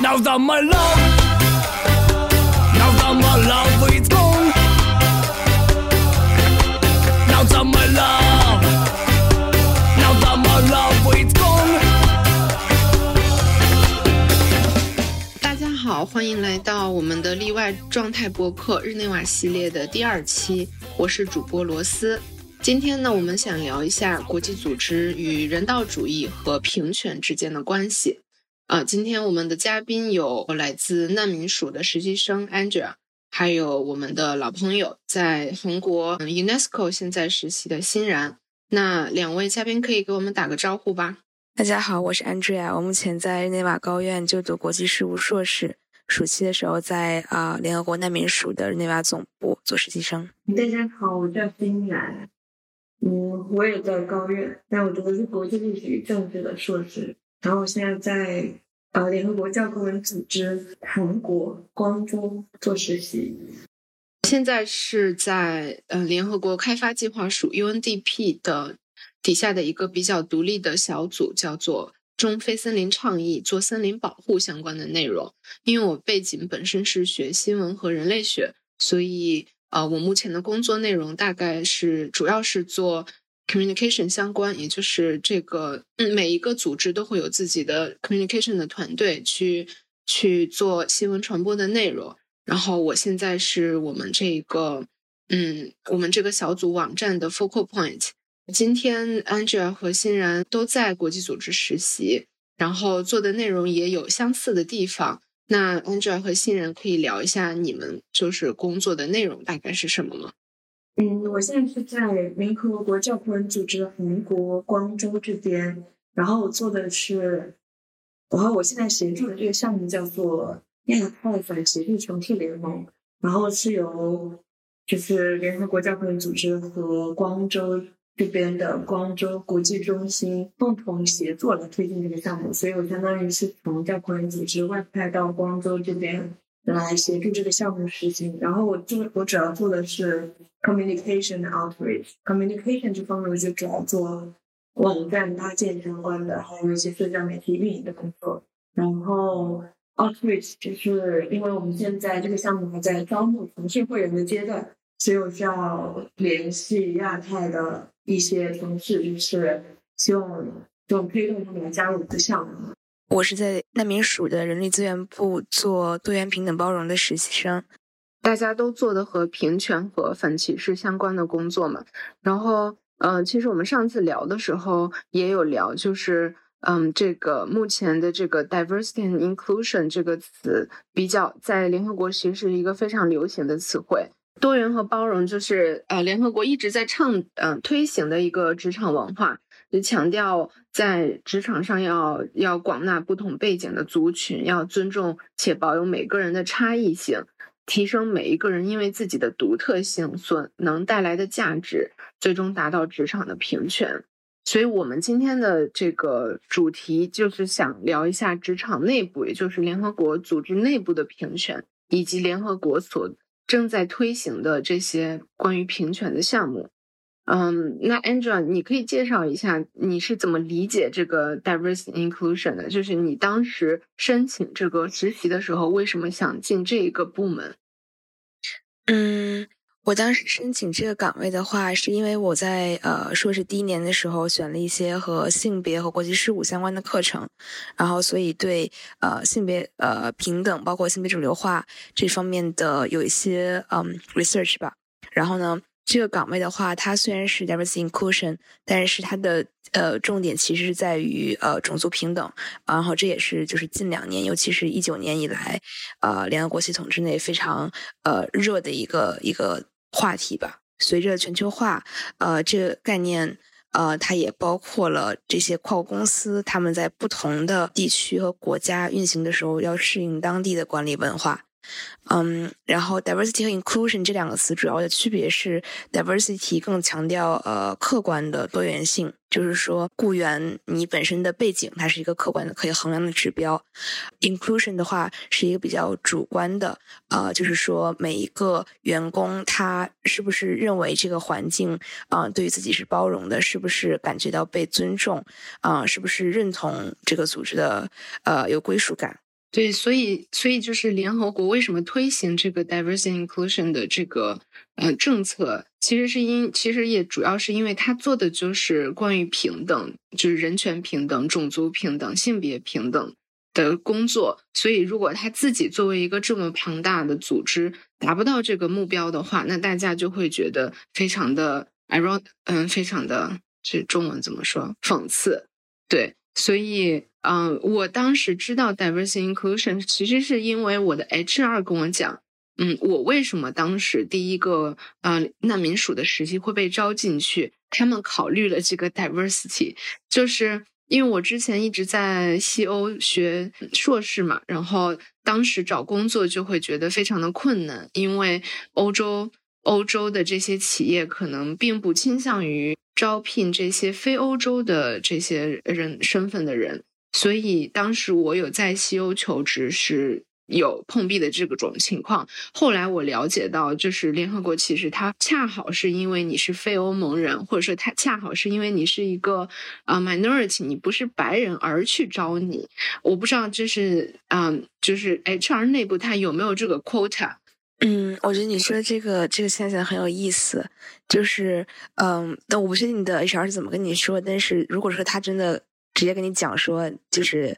Now that my love, now that my love is gone. Now that my love, now that my love is gone. 大家好，欢迎来到我们的例外状态播客日内瓦系列的第二期，我是主播罗斯。今天呢，我们想聊一下国际组织与人道主义和平权之间的关系。啊，今天我们的嘉宾有来自难民署的实习生 Angela，还有我们的老朋友在韩国 UNESCO 现在实习的欣然。那两位嘉宾可以给我们打个招呼吧？大家好，我是 Andrea，我目前在日内瓦高院就读国际事务硕士，暑期的时候在啊、联合国难民署的日内瓦总部做实习生。大家好，我叫欣然。嗯，我也在高院，但我读的是国际历史与政治的硕士。然后我现在在呃联合国教科文组织韩国光州做实习。现在是在呃联合国开发计划署 UNDP 的底下的一个比较独立的小组，叫做中非森林倡议，做森林保护相关的内容。因为我背景本身是学新闻和人类学，所以呃我目前的工作内容大概是主要是做 communication 相关，也就是这个嗯每一个组织都会有自己的 communication 的团队去去做新闻传播的内容。然后我现在是我们这个，嗯，我们这个小组网站的 focal point。今天 Angela 和欣然都在国际组织实习，然后做的内容也有相似的地方。那 Angela 和欣然可以聊一下你们就是工作的内容大概是什么吗？嗯，我现在是在联合国教科文组织韩国光州这边，然后我做的是，然后我现在协助的这个项目叫做亚太反协助重替联盟，然后是由就是联合国教科文组织和光州这边的光州国际中心共同协作来推进这个项目，所以我相当于是从教科文组织外派到光州这边来协助这个项目实行。然后我做我主要做的是 communication outreach，communication 这方面我就主要做网站搭建相关的，还有一些社交媒体运营的工作。然后 outreach 就是因为我们现在这个项目还在招募腾讯会员的阶段，所以我需要联系亚太的一些同事，就是希望就推动他们来加入我们的项目。我是在难民署的人力资源部做多元平等包容的实习生。大家都做的和平权和反歧视相关的工作嘛。然后，嗯、呃，其实我们上次聊的时候也有聊，就是嗯，这个目前的这个 diversity and inclusion 这个词比较在联合国其实是一个非常流行的词汇。多元和包容就是呃联合国一直在倡嗯、推行的一个职场文化，就强调在职场上要要广纳不同背景的族群，要尊重且保有每个人的差异性。提升每一个人因为自己的独特性所能带来的价值，最终达到职场的平权。所以，我们今天的这个主题就是想聊一下职场内部，也就是联合国组织内部的平权，以及联合国所正在推行的这些关于平权的项目。嗯，那 Angela，你可以介绍一下你是怎么理解这个 diversity inclusion 的？就是你当时申请这个实习的时候，为什么想进这一个部门？嗯，我当时申请这个岗位的话，是因为我在呃硕士第一年的时候选了一些和性别和国际事务相关的课程，然后所以对呃性别呃平等，包括性别主流化这方面的有一些嗯 research 吧。然后呢，这个岗位的话，它虽然是 diversity inclusion，但是它的呃重点其实是在于呃种族平等。然后这也是就是近两年，尤其是一九年以来，呃联合国系统之内非常呃热的一个一个话题吧。随着全球化，呃这个概念。呃，它也包括了这些跨国公司，他们在不同的地区和国家运行的时候，要适应当地的管理文化。嗯，然后 diversity 和 inclusion 这两个词主要的区别是，diversity 更强调呃客观的多元性，就是说雇员你本身的背景它是一个客观的可以衡量的指标，inclusion 的话是一个比较主观的，呃，就是说每一个员工他是不是认为这个环境啊、对于自己是包容的，是不是感觉到被尊重啊、是不是认同这个组织的呃有归属感。对，所以所以就是联合国为什么推行这个 diversity inclusion 的这个呃政策，其实是因其实也主要是因为他做的就是关于平等，就是人权平等、种族平等、性别平等的工作。所以如果他自己作为一个这么庞大的组织达不到这个目标的话，那大家就会觉得非常的 iron，嗯，非常的这中文怎么说？讽刺。对，所以。嗯，我当时知道 diversity inclusion，其实是因为我的 HR 跟我讲，嗯，我为什么当时第一个呃难民署的实习会被招进去？他们考虑了这个 diversity，就是因为我之前一直在西欧学硕士嘛，然后当时找工作就会觉得非常的困难，因为欧洲欧洲的这些企业可能并不倾向于招聘这些非欧洲的这些人身份的人。所以当时我有在西欧求职，是有碰壁的这个种情况。后来我了解到，就是联合国其实它恰好是因为你是非欧盟人，或者说它恰好是因为你是一个啊 minority，你不是白人而去招你。我不知道这是嗯，就是 HR 内部它有没有这个 quota？嗯，我觉得你说这个这个现象很有意思，就是嗯，但我不确定你的 HR 是怎么跟你说，但是如果说他真的。直接跟你讲说，就是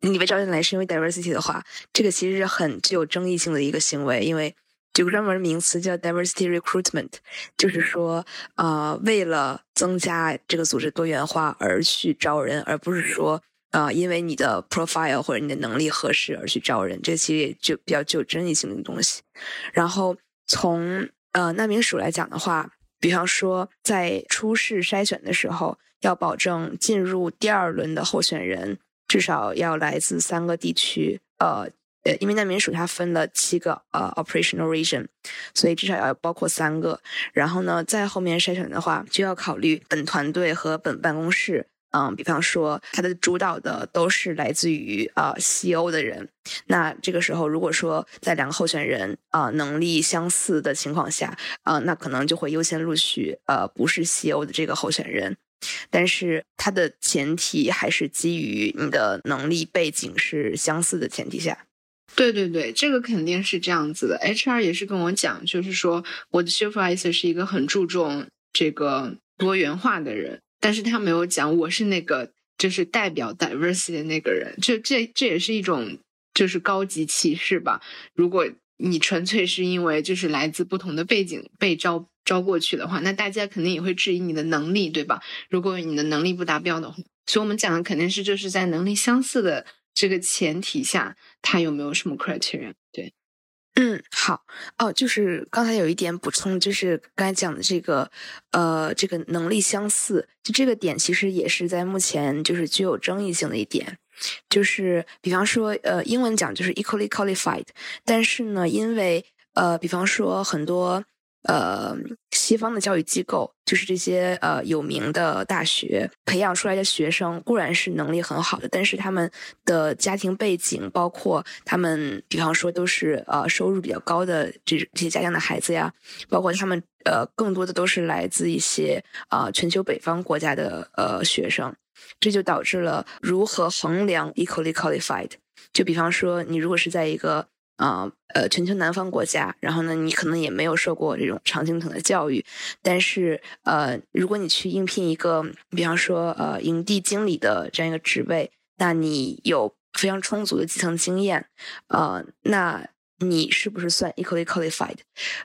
你被招进来是因为 diversity 的话，这个其实是很具有争议性的一个行为，因为有专门名词叫 diversity recruitment，就是说，呃，为了增加这个组织多元化而去招人，而不是说，呃，因为你的 profile 或者你的能力合适而去招人，这其实也就比较具有争议性的东西。然后从呃难民署来讲的话，比方说在初试筛选的时候。要保证进入第二轮的候选人至少要来自三个地区，呃呃，因为难民署它分了七个呃 operational region，所以至少要包括三个。然后呢，在后面筛选的话，就要考虑本团队和本办公室，嗯，比方说它的主导的都是来自于呃西欧的人。那这个时候，如果说在两个候选人啊能力相似的情况下，啊，那可能就会优先录取呃不是西欧的这个候选人。但是它的前提还是基于你的能力背景是相似的前提下。对对对，这个肯定是这样子的。HR 也是跟我讲，就是说我的 supervisor 是一个很注重这个多元化的人，但是他没有讲我是那个就是代表 diversity 的那个人。这这这也是一种就是高级歧视吧？如果你纯粹是因为就是来自不同的背景被招。招过去的话，那大家肯定也会质疑你的能力，对吧？如果你的能力不达标的话，所以我们讲的肯定是就是在能力相似的这个前提下，他有没有什么 criteria？对，嗯，好，哦，就是刚才有一点补充，就是刚才讲的这个，呃，这个能力相似，就这个点其实也是在目前就是具有争议性的一点，就是比方说，呃，英文讲就是 equally qualified，但是呢，因为呃，比方说很多。呃，西方的教育机构就是这些呃有名的大学培养出来的学生，固然是能力很好的，但是他们的家庭背景，包括他们，比方说都是呃收入比较高的这这些家乡的孩子呀，包括他们呃更多的都是来自一些啊全球北方国家的呃学生，这就导致了如何衡量 equally qualified？就比方说，你如果是在一个。啊，呃，全球南方国家，然后呢，你可能也没有受过这种常青藤的教育，但是，呃，如果你去应聘一个，比方说，呃，营地经理的这样一个职位，那你有非常充足的基层经验，呃，那你是不是算 equally qualified？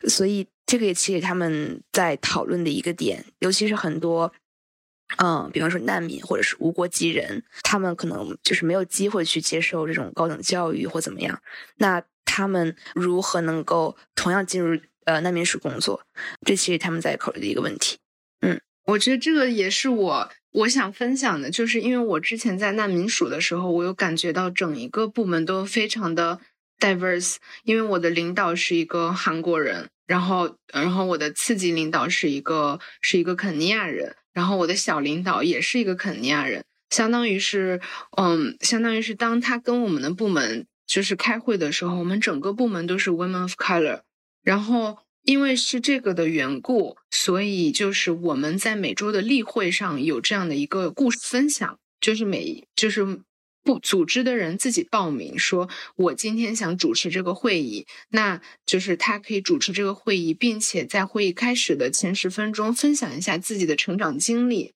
所以，这个也其实他们在讨论的一个点，尤其是很多。嗯，比方说难民或者是无国籍人，他们可能就是没有机会去接受这种高等教育或怎么样。那他们如何能够同样进入呃难民署工作？这其实他们在考虑的一个问题。嗯，我觉得这个也是我我想分享的，就是因为我之前在难民署的时候，我有感觉到整一个部门都非常的 diverse，因为我的领导是一个韩国人，然后然后我的次级领导是一个是一个肯尼亚人。然后我的小领导也是一个肯尼亚人，相当于是，嗯，相当于是当他跟我们的部门就是开会的时候，我们整个部门都是 women of color。然后因为是这个的缘故，所以就是我们在每周的例会上有这样的一个故事分享，就是每就是不组织的人自己报名，说我今天想主持这个会议，那就是他可以主持这个会议，并且在会议开始的前十分钟分享一下自己的成长经历。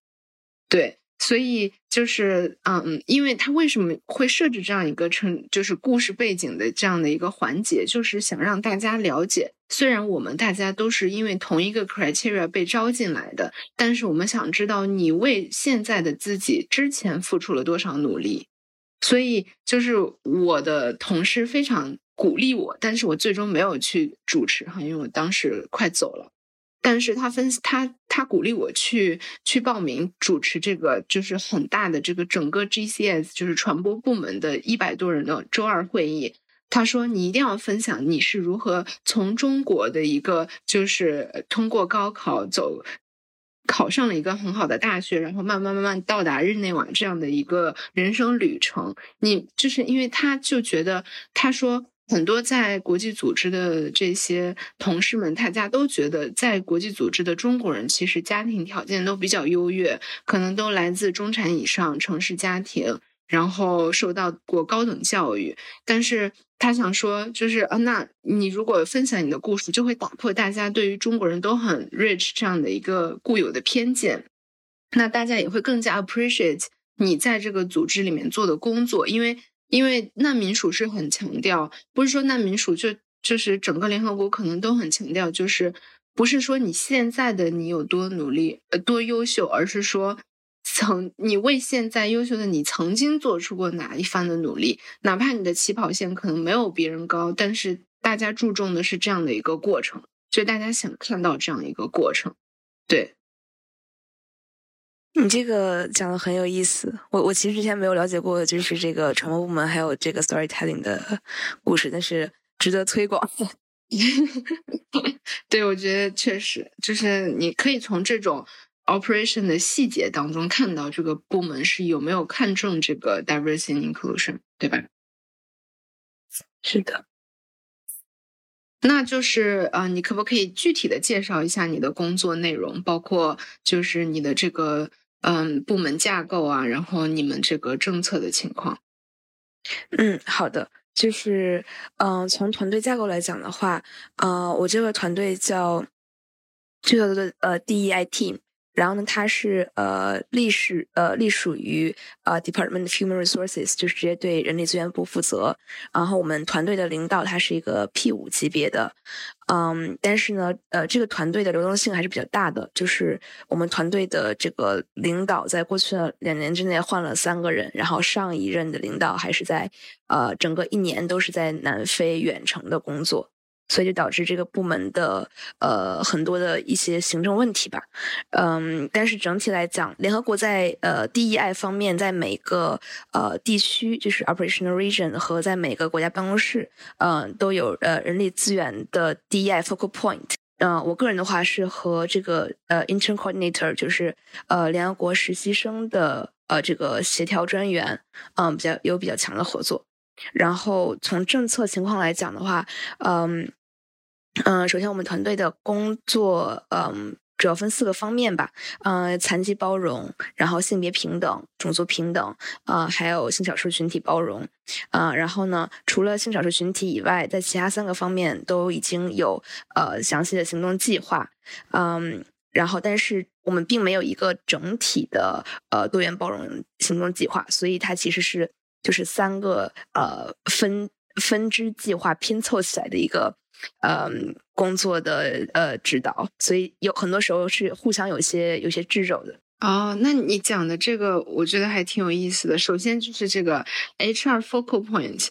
对，所以就是嗯，因为他为什么会设置这样一个成就是故事背景的这样的一个环节，就是想让大家了解，虽然我们大家都是因为同一个 criteria 被招进来的，但是我们想知道你为现在的自己之前付出了多少努力。所以就是我的同事非常鼓励我，但是我最终没有去主持哈，因为我当时快走了。但是他分他他鼓励我去去报名主持这个就是很大的这个整个 GCS 就是传播部门的一百多人的周二会议。他说你一定要分享你是如何从中国的一个就是通过高考走。考上了一个很好的大学，然后慢慢慢慢到达日内瓦这样的一个人生旅程。你就是因为他就觉得，他说很多在国际组织的这些同事们，大家都觉得在国际组织的中国人其实家庭条件都比较优越，可能都来自中产以上城市家庭。然后受到过高等教育，但是他想说，就是啊，那你如果分享你的故事，就会打破大家对于中国人都很 rich 这样的一个固有的偏见，那大家也会更加 appreciate 你在这个组织里面做的工作，因为因为难民署是很强调，不是说难民署就就是整个联合国可能都很强调，就是不是说你现在的你有多努力呃多优秀，而是说。曾你为现在优秀的你曾经做出过哪一番的努力？哪怕你的起跑线可能没有别人高，但是大家注重的是这样的一个过程，所以大家想看到这样一个过程。对，你这个讲的很有意思。我我其实之前没有了解过，就是这个传播部门还有这个 storytelling 的故事，但是值得推广。对，我觉得确实就是你可以从这种。operation 的细节当中看到这个部门是有没有看重这个 diversity inclusion，对吧？是的。那就是啊，你可不可以具体的介绍一下你的工作内容，包括就是你的这个嗯部门架构啊，然后你们这个政策的情况？嗯，好的，就是嗯，从团队架构来讲的话，呃，我这个团队叫就叫做呃 DEI team。然后呢，它是呃隶属呃隶属于呃 Department of Human Resources，就是直接对人力资源部负责。然后我们团队的领导他是一个 P 五级别的，嗯，但是呢，呃，这个团队的流动性还是比较大的。就是我们团队的这个领导在过去的两年之内换了三个人，然后上一任的领导还是在呃整个一年都是在南非远程的工作。所以就导致这个部门的呃很多的一些行政问题吧，嗯，但是整体来讲，联合国在呃 DEI 方面，在每个呃地区，就是 operational region 和在每个国家办公室，嗯，都有呃人力资源的 DEI focal point。嗯，我个人的话是和这个呃 intern coordinator，就是呃联合国实习生的呃这个协调专员，嗯，比较有比较强的合作。然后从政策情况来讲的话，嗯嗯，首先我们团队的工作，嗯，主要分四个方面吧，嗯，残疾包容，然后性别平等、种族平等，啊，还有性少数群体包容，啊，然后呢，除了性少数群体以外，在其他三个方面都已经有呃详细的行动计划，嗯，然后但是我们并没有一个整体的呃多元包容行动计划，所以它其实是。就是三个呃分分支计划拼凑起来的一个呃工作的呃指导，所以有很多时候是互相有些有些掣肘的。哦，那你讲的这个我觉得还挺有意思的。首先就是这个 HR focal point，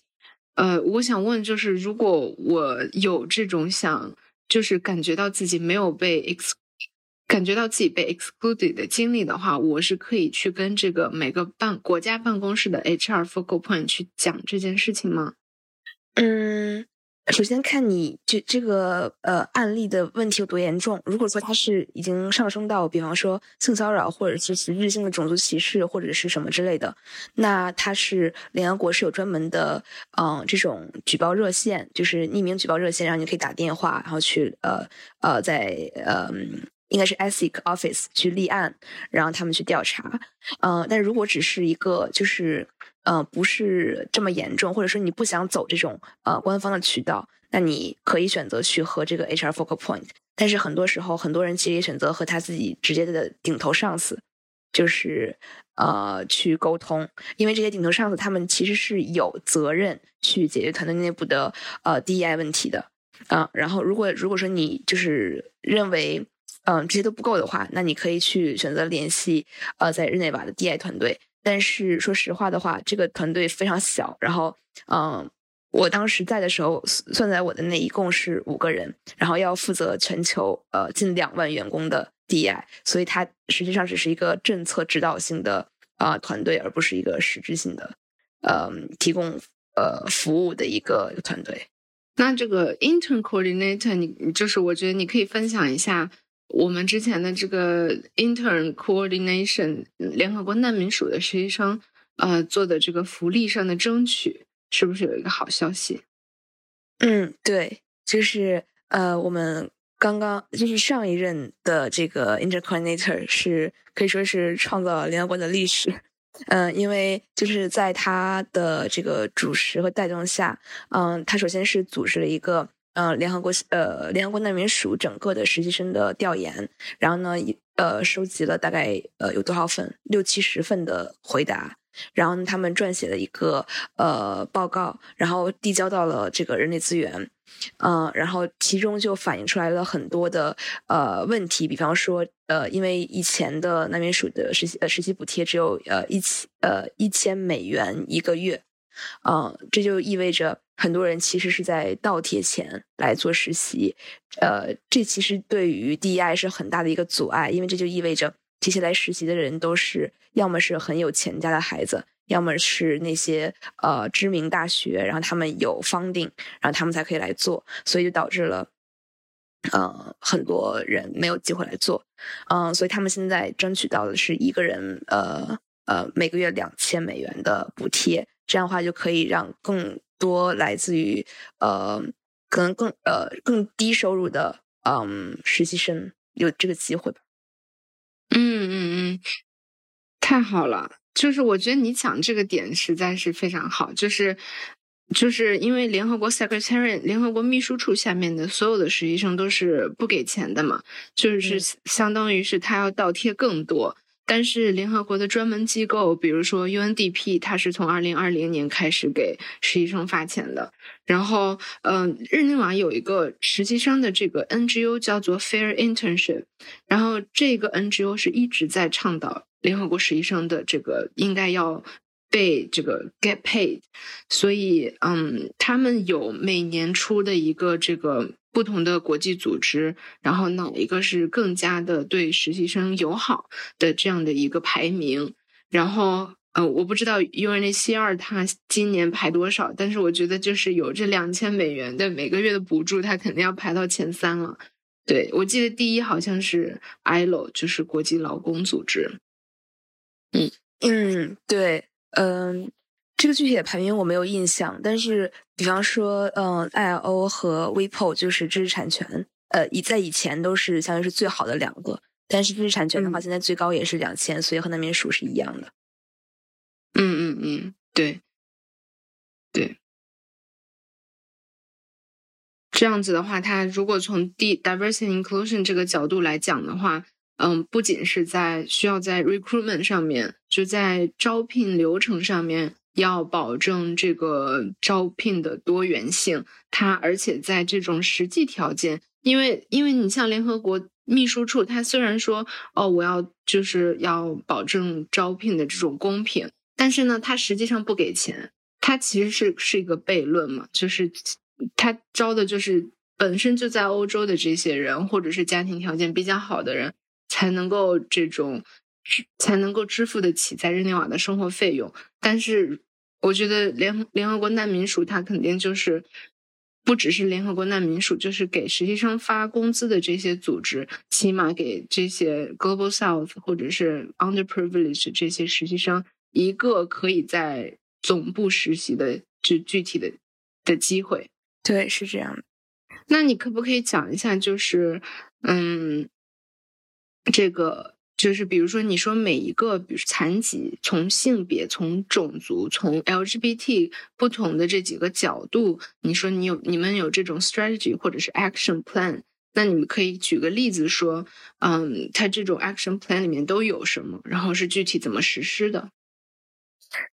呃，我想问就是，如果我有这种想，就是感觉到自己没有被 ex。感觉到自己被 excluded 的经历的话，我是可以去跟这个每个办国家办公室的 HR focal point 去讲这件事情吗？嗯，首先看你这这个呃案例的问题有多严重。如果说它是已经上升到，比方说性骚扰，或者是实质性的种族歧视，或者是什么之类的，那它是联合国是有专门的嗯这种举报热线，就是匿名举报热线，然后你可以打电话，然后去呃呃在呃。应该是 ESIC Office 去立案，然后他们去调查。嗯，但如果只是一个就是呃不是这么严重，或者说你不想走这种呃官方的渠道，那你可以选择去和这个 HR focal point。但是很多时候，很多人其实也选择和他自己直接的顶头上司，就是呃去沟通，因为这些顶头上司他们其实是有责任去解决团队内部的呃 DEI 问题的啊。然后如果如果说你就是认为嗯这些都不够的话，那你可以去选择联系呃在日内瓦的 DI 团队。但是说实话的话，这个团队非常小，然后嗯。我当时在的时候，算在我的那一共是五个人，然后要负责全球呃近两万员工的 DI，所以它实际上只是一个政策指导性的啊团队，而不是一个实质性的呃提供呃服务的一个团队。那这个 intern coordinator，你就是我觉得你可以分享一下我们之前的这个 intern coordination 联合国难民署的实习生呃做的这个福利上的争取。是不是有一个好消息？嗯，对，就是呃，我们刚刚就是上一任的这个 intercoordinator 是可以说是创造了联合国的历史。嗯，因为就是在他的这个主持和带动下，嗯，他首先是组织了一个呃联合国呃联合国难民署整个的实习生的调研，然后呢，呃，收集了大概呃有多少份六七十份的回答。然后他们撰写了一个呃报告，然后递交到了这个人力资源，嗯，然后其中就反映出来了很多的呃问题，比方说呃，因为以前的难民署的实习呃实习补贴只有呃一千呃一千美元一个月，嗯，这就意味着很多人其实是在倒贴钱来做实习，呃，这其实对于 DEI 是很大的一个阻碍，因为这就意味着。这些来实习的人都是要么是很有钱家的孩子，要么是那些呃知名大学，然后他们有 funding，然后他们才可以来做，所以就导致了呃很多人没有机会来做，嗯，所以他们现在争取到的是一个人呃呃每个月两千美元的补贴，这样的话就可以让更多来自于呃可能更呃更低收入的嗯实习生有这个机会吧。嗯嗯嗯，太好了！就是我觉得你讲这个点实在是非常好，就是就是因为联合国 Secretary 联合国秘书处下面的所有的实习生都是不给钱的嘛，就是相当于是他要倒贴更多。但是联合国的专门机构，比如说 UNDP，它是从二零二零年开始给实习生发钱的。然后，嗯，日内瓦有一个实习生的这个 NGO 叫做 Fair Internship，然后这个 NGO 是一直在倡导联合国实习生的这个应该要被这个 get paid，所以，嗯，他们有每年出的一个这个。不同的国际组织，然后哪一个是更加的对实习生友好的这样的一个排名？然后，呃，我不知道 UNHCR 它今年排多少，但是我觉得就是有这两千美元的每个月的补助，它肯定要排到前三了。对我记得第一好像是 ILO，就是国际劳工组织。嗯嗯，对，嗯。这个具体的排名我没有印象，但是比方说，嗯，ILO 和 WIPO 就是知识产权，呃，以在以前都是相当于是最好的两个，但是知识产权的话，现在最高也是两千，所以和难民署是一样的。嗯嗯嗯，对，对，这样子的话，它如果从 D diversity inclusion 这个角度来讲的话，嗯，不仅是在需要在 recruitment 上面，就在招聘流程上面。要保证这个招聘的多元性，它而且在这种实际条件，因为因为你像联合国秘书处，它虽然说哦，我要就是要保证招聘的这种公平，但是呢，它实际上不给钱，它其实是是一个悖论嘛，就是他招的就是本身就在欧洲的这些人，或者是家庭条件比较好的人，才能够这种。才能够支付得起在日内瓦的生活费用，但是我觉得联联合国难民署它肯定就是不只是联合国难民署，就是给实习生发工资的这些组织，起码给这些 Global South 或者是 Underprivileged 这些实习生一个可以在总部实习的就具体的的机会。对，是这样的。那你可不可以讲一下，就是嗯，这个。就是比如说，你说每一个，比如残疾，从性别、从种族、从 LGBT 不同的这几个角度，你说你有你们有这种 strategy 或者是 action plan，那你们可以举个例子说，嗯，它这种 action plan 里面都有什么，然后是具体怎么实施的。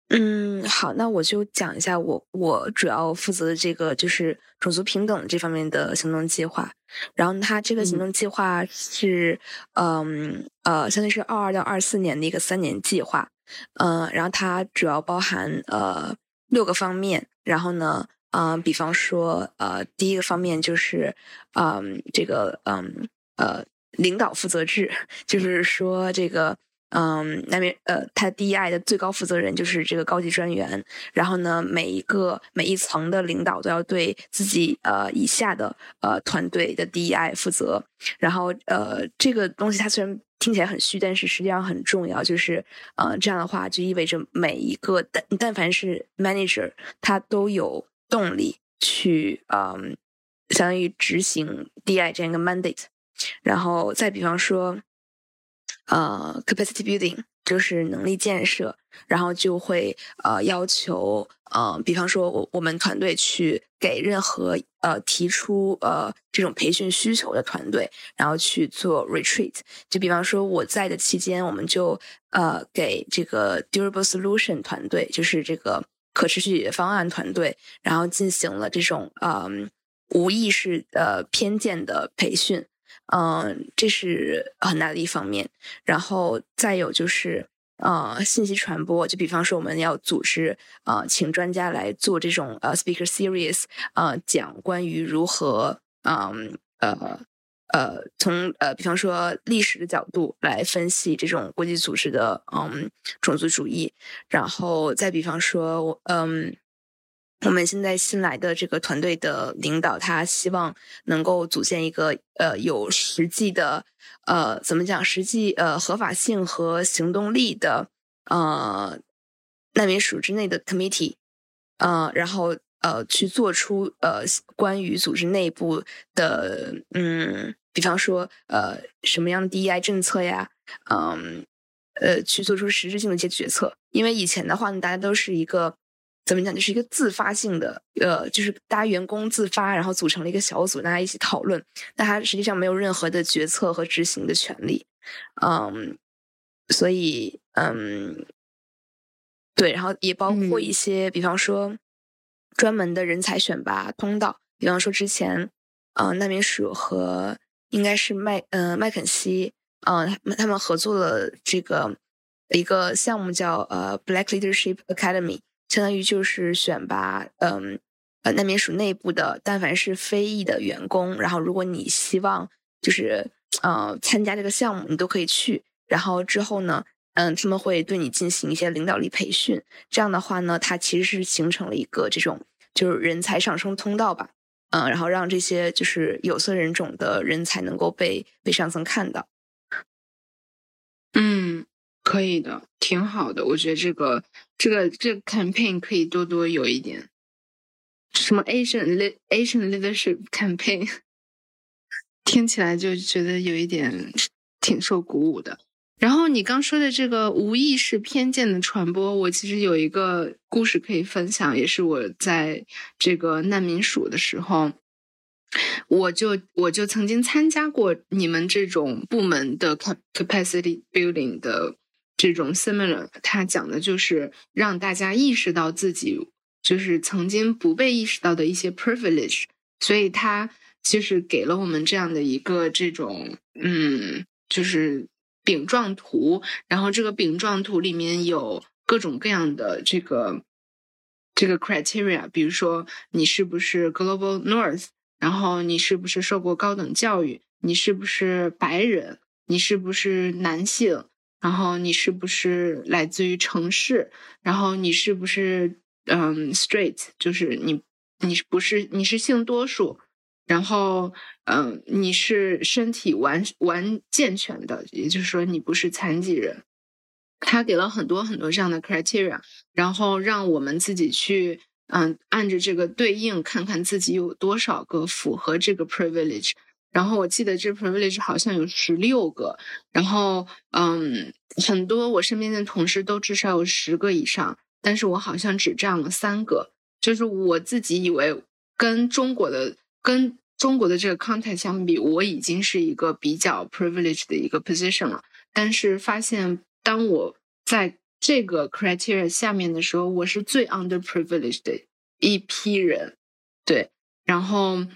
嗯，好，那我就讲一下我我主要负责的这个就是种族平等这方面的行动计划。然后它这个行动计划是，嗯呃，相当于是二二到二四年的一个三年计划。嗯，然后它主要包含呃六个方面。然后呢，嗯，比方说呃，第一个方面就是，嗯，这个嗯呃领导负责制，就是说这个。嗯，那边呃，他 DEI 的最高负责人就是这个高级专员。然后呢，每一个每一层的领导都要对自己呃以下的呃团队的 DEI 负责。然后呃，这个东西它虽然听起来很虚，但是实际上很重要。就是呃，这样的话就意味着每一个但但凡是 manager，他都有动力去嗯，相当于执行 D I 这样一个 mandate。然后再比方说。呃，capacity building 就是能力建设，然后就会呃要求呃，比方说我我们团队去给任何呃提出呃这种培训需求的团队，然后去做 retreat。就比方说我在的期间，我们就呃给这个 durable solution 团队，就是这个可持续方案团队，然后进行了这种嗯无意识的偏见的培训。嗯，这是很大的一方面，然后再有就是，呃，信息传播，就比方说我们要组织，呃，请专家来做这种呃 speaker series，呃，讲关于如何，嗯，呃，呃，从呃，比方说历史的角度来分析这种国际组织的，嗯，种族主义，然后再比方说，嗯。我们现在新来的这个团队的领导，他希望能够组建一个呃有实际的呃怎么讲实际呃合法性和行动力的呃难民署之内的 committee，呃，然后呃去做出呃关于组织内部的嗯，比方说呃什么样的 DEI 政策呀，嗯呃去做出实质性的一些决策，因为以前的话呢，大家都是一个。怎么讲？就是一个自发性的，呃，就是大家员工自发，然后组成了一个小组，大家一起讨论。但他实际上没有任何的决策和执行的权利，嗯，所以，嗯，对，然后也包括一些，比方说专门的人才选拔通道，比方说之前，呃，难民署和应该是麦，呃，麦肯锡，嗯，他们合作了这个一个项目叫呃 Black Leadership Academy。相当于就是选拔，嗯，呃，难民署内部的，但凡是非裔的员工，然后如果你希望就是，呃，参加这个项目，你都可以去。然后之后呢，嗯，他们会对你进行一些领导力培训。这样的话呢，它其实是形成了一个这种就是人才上升通道吧，嗯，然后让这些就是有色人种的人才能够被被上层看到。嗯。可以的，挺好的。我觉得这个这个这个 campaign 可以多多有一点，什么 Asian Asian leadership campaign，听起来就觉得有一点挺受鼓舞的。然后你刚说的这个无意识偏见的传播，我其实有一个故事可以分享，也是我在这个难民署的时候，我就我就曾经参加过你们这种部门的 capacity building 的。这种 similar，它讲的就是让大家意识到自己就是曾经不被意识到的一些 privilege，所以它其实给了我们这样的一个这种嗯，就是饼状图，然后这个饼状图里面有各种各样的这个这个 criteria，比如说你是不是 global north，然后你是不是受过高等教育，你是不是白人，你是不是男性。然后你是不是来自于城市？然后你是不是嗯 straight？就是你你不是你是性多数？然后嗯你是身体完完健全的，也就是说你不是残疾人。他给了很多很多这样的 criteria，然后让我们自己去嗯按着这个对应看看自己有多少个符合这个 privilege。然后我记得这 privilege 好像有十六个，然后嗯，很多我身边的同事都至少有十个以上，但是我好像只占了三个。就是我自己以为跟中国的跟中国的这个 context 相比，我已经是一个比较 privilege 的一个 position 了。但是发现当我在这个 criteria 下面的时候，我是最 underprivileged 的一批人。对，然后。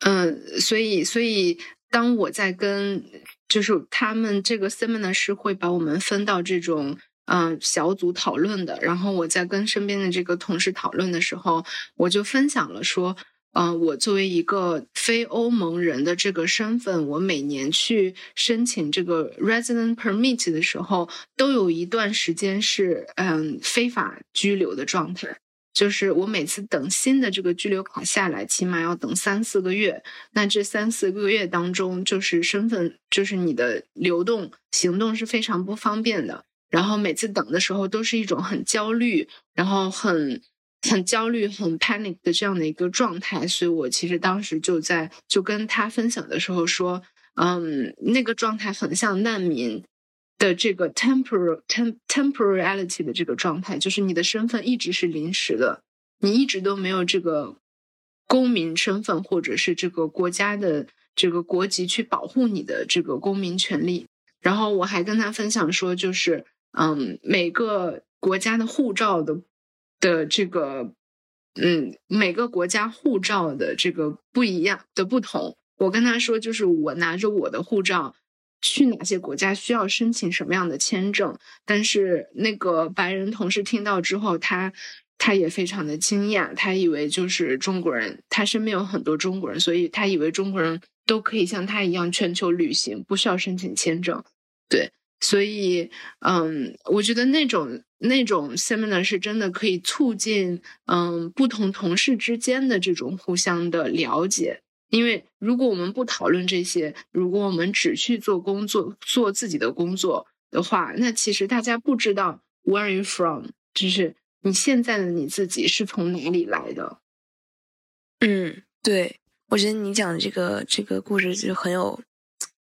嗯，所以，所以当我在跟，就是他们这个 seminar 是会把我们分到这种嗯小组讨论的，然后我在跟身边的这个同事讨论的时候，我就分享了说，嗯，我作为一个非欧盟人的这个身份，我每年去申请这个 resident permit 的时候，都有一段时间是嗯非法居留的状态。就是我每次等新的这个居留卡下来，起码要等三四个月。那这三四个月当中，就是身份，就是你的流动行动是非常不方便的。然后每次等的时候，都是一种很焦虑，然后很很焦虑、很 panic 的这样的一个状态。所以我其实当时就在就跟他分享的时候说，嗯，那个状态很像难民。的这个 temporal tem temporality 的这个状态，就是你的身份一直是临时的，你一直都没有这个公民身份，或者是这个国家的这个国籍去保护你的这个公民权利。然后我还跟他分享说，就是嗯，每个国家的护照的的这个嗯，每个国家护照的这个不一样的不同。我跟他说，就是我拿着我的护照。去哪些国家需要申请什么样的签证？但是那个白人同事听到之后，他他也非常的惊讶，他以为就是中国人，他身边有很多中国人，所以他以为中国人都可以像他一样全球旅行，不需要申请签证。对，所以嗯，我觉得那种那种 seminar 是真的可以促进嗯不同同事之间的这种互相的了解。因为如果我们不讨论这些，如果我们只去做工作、做自己的工作的话，那其实大家不知道 where are you from，就是你现在的你自己是从哪里来的。嗯，对，我觉得你讲的这个这个故事就很有，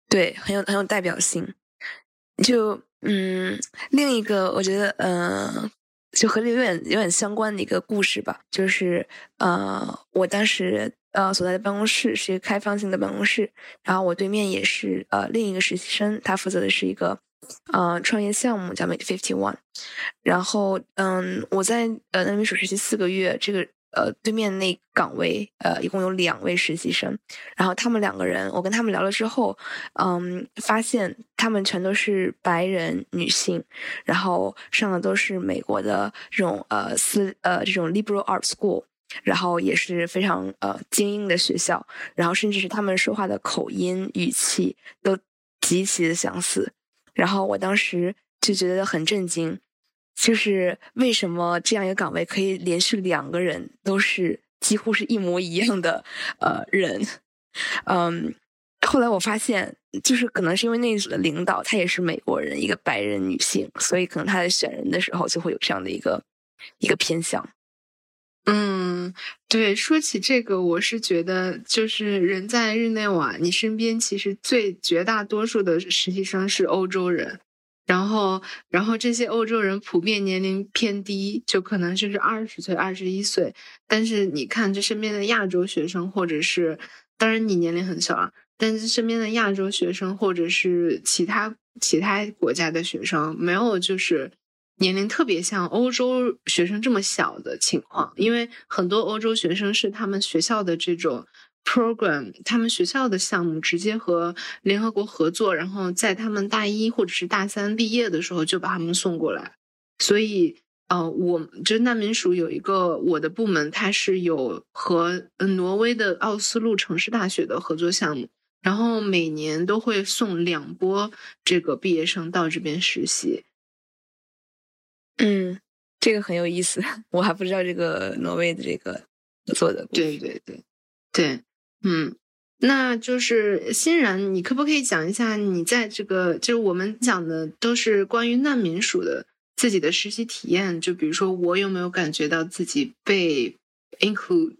对，很有很有代表性。就嗯，另一个我觉得，嗯，就和这有点有点相关的一个故事吧，就是呃，我当时。呃，所在的办公室是一个开放性的办公室，然后我对面也是呃另一个实习生，他负责的是一个呃创业项目叫 Make Fifty One，然后嗯我在呃那边属实习四个月，这个呃对面那岗位呃一共有两位实习生，然后他们两个人，我跟他们聊了之后，嗯发现他们全都是白人女性，然后上的都是美国的这种呃私呃这种 liberal art school。然后也是非常呃精英的学校，然后甚至是他们说话的口音语气都极其的相似，然后我当时就觉得很震惊，就是为什么这样一个岗位可以连续两个人都是几乎是一模一样的呃人，嗯，后来我发现就是可能是因为那组的领导她也是美国人，一个白人女性，所以可能她在选人的时候就会有这样的一个一个偏向。嗯，对，说起这个，我是觉得，就是人在日内瓦，你身边其实最绝大多数的实习生是欧洲人，然后，然后这些欧洲人普遍年龄偏低，就可能就是二十岁、二十一岁。但是你看这身边的亚洲学生，或者是，当然你年龄很小啊，但是身边的亚洲学生，或者是其他其他国家的学生，没有就是。年龄特别像欧洲学生这么小的情况，因为很多欧洲学生是他们学校的这种 program，他们学校的项目直接和联合国合作，然后在他们大一或者是大三毕业的时候就把他们送过来。所以，呃，我就难民署有一个我的部门，它是有和挪威的奥斯陆城市大学的合作项目，然后每年都会送两波这个毕业生到这边实习。嗯，这个很有意思，我还不知道这个挪威的这个做的。对对对对，嗯，那就是欣然，你可不可以讲一下你在这个，就是我们讲的都是关于难民署的自己的实习体验，就比如说我有没有感觉到自己被 include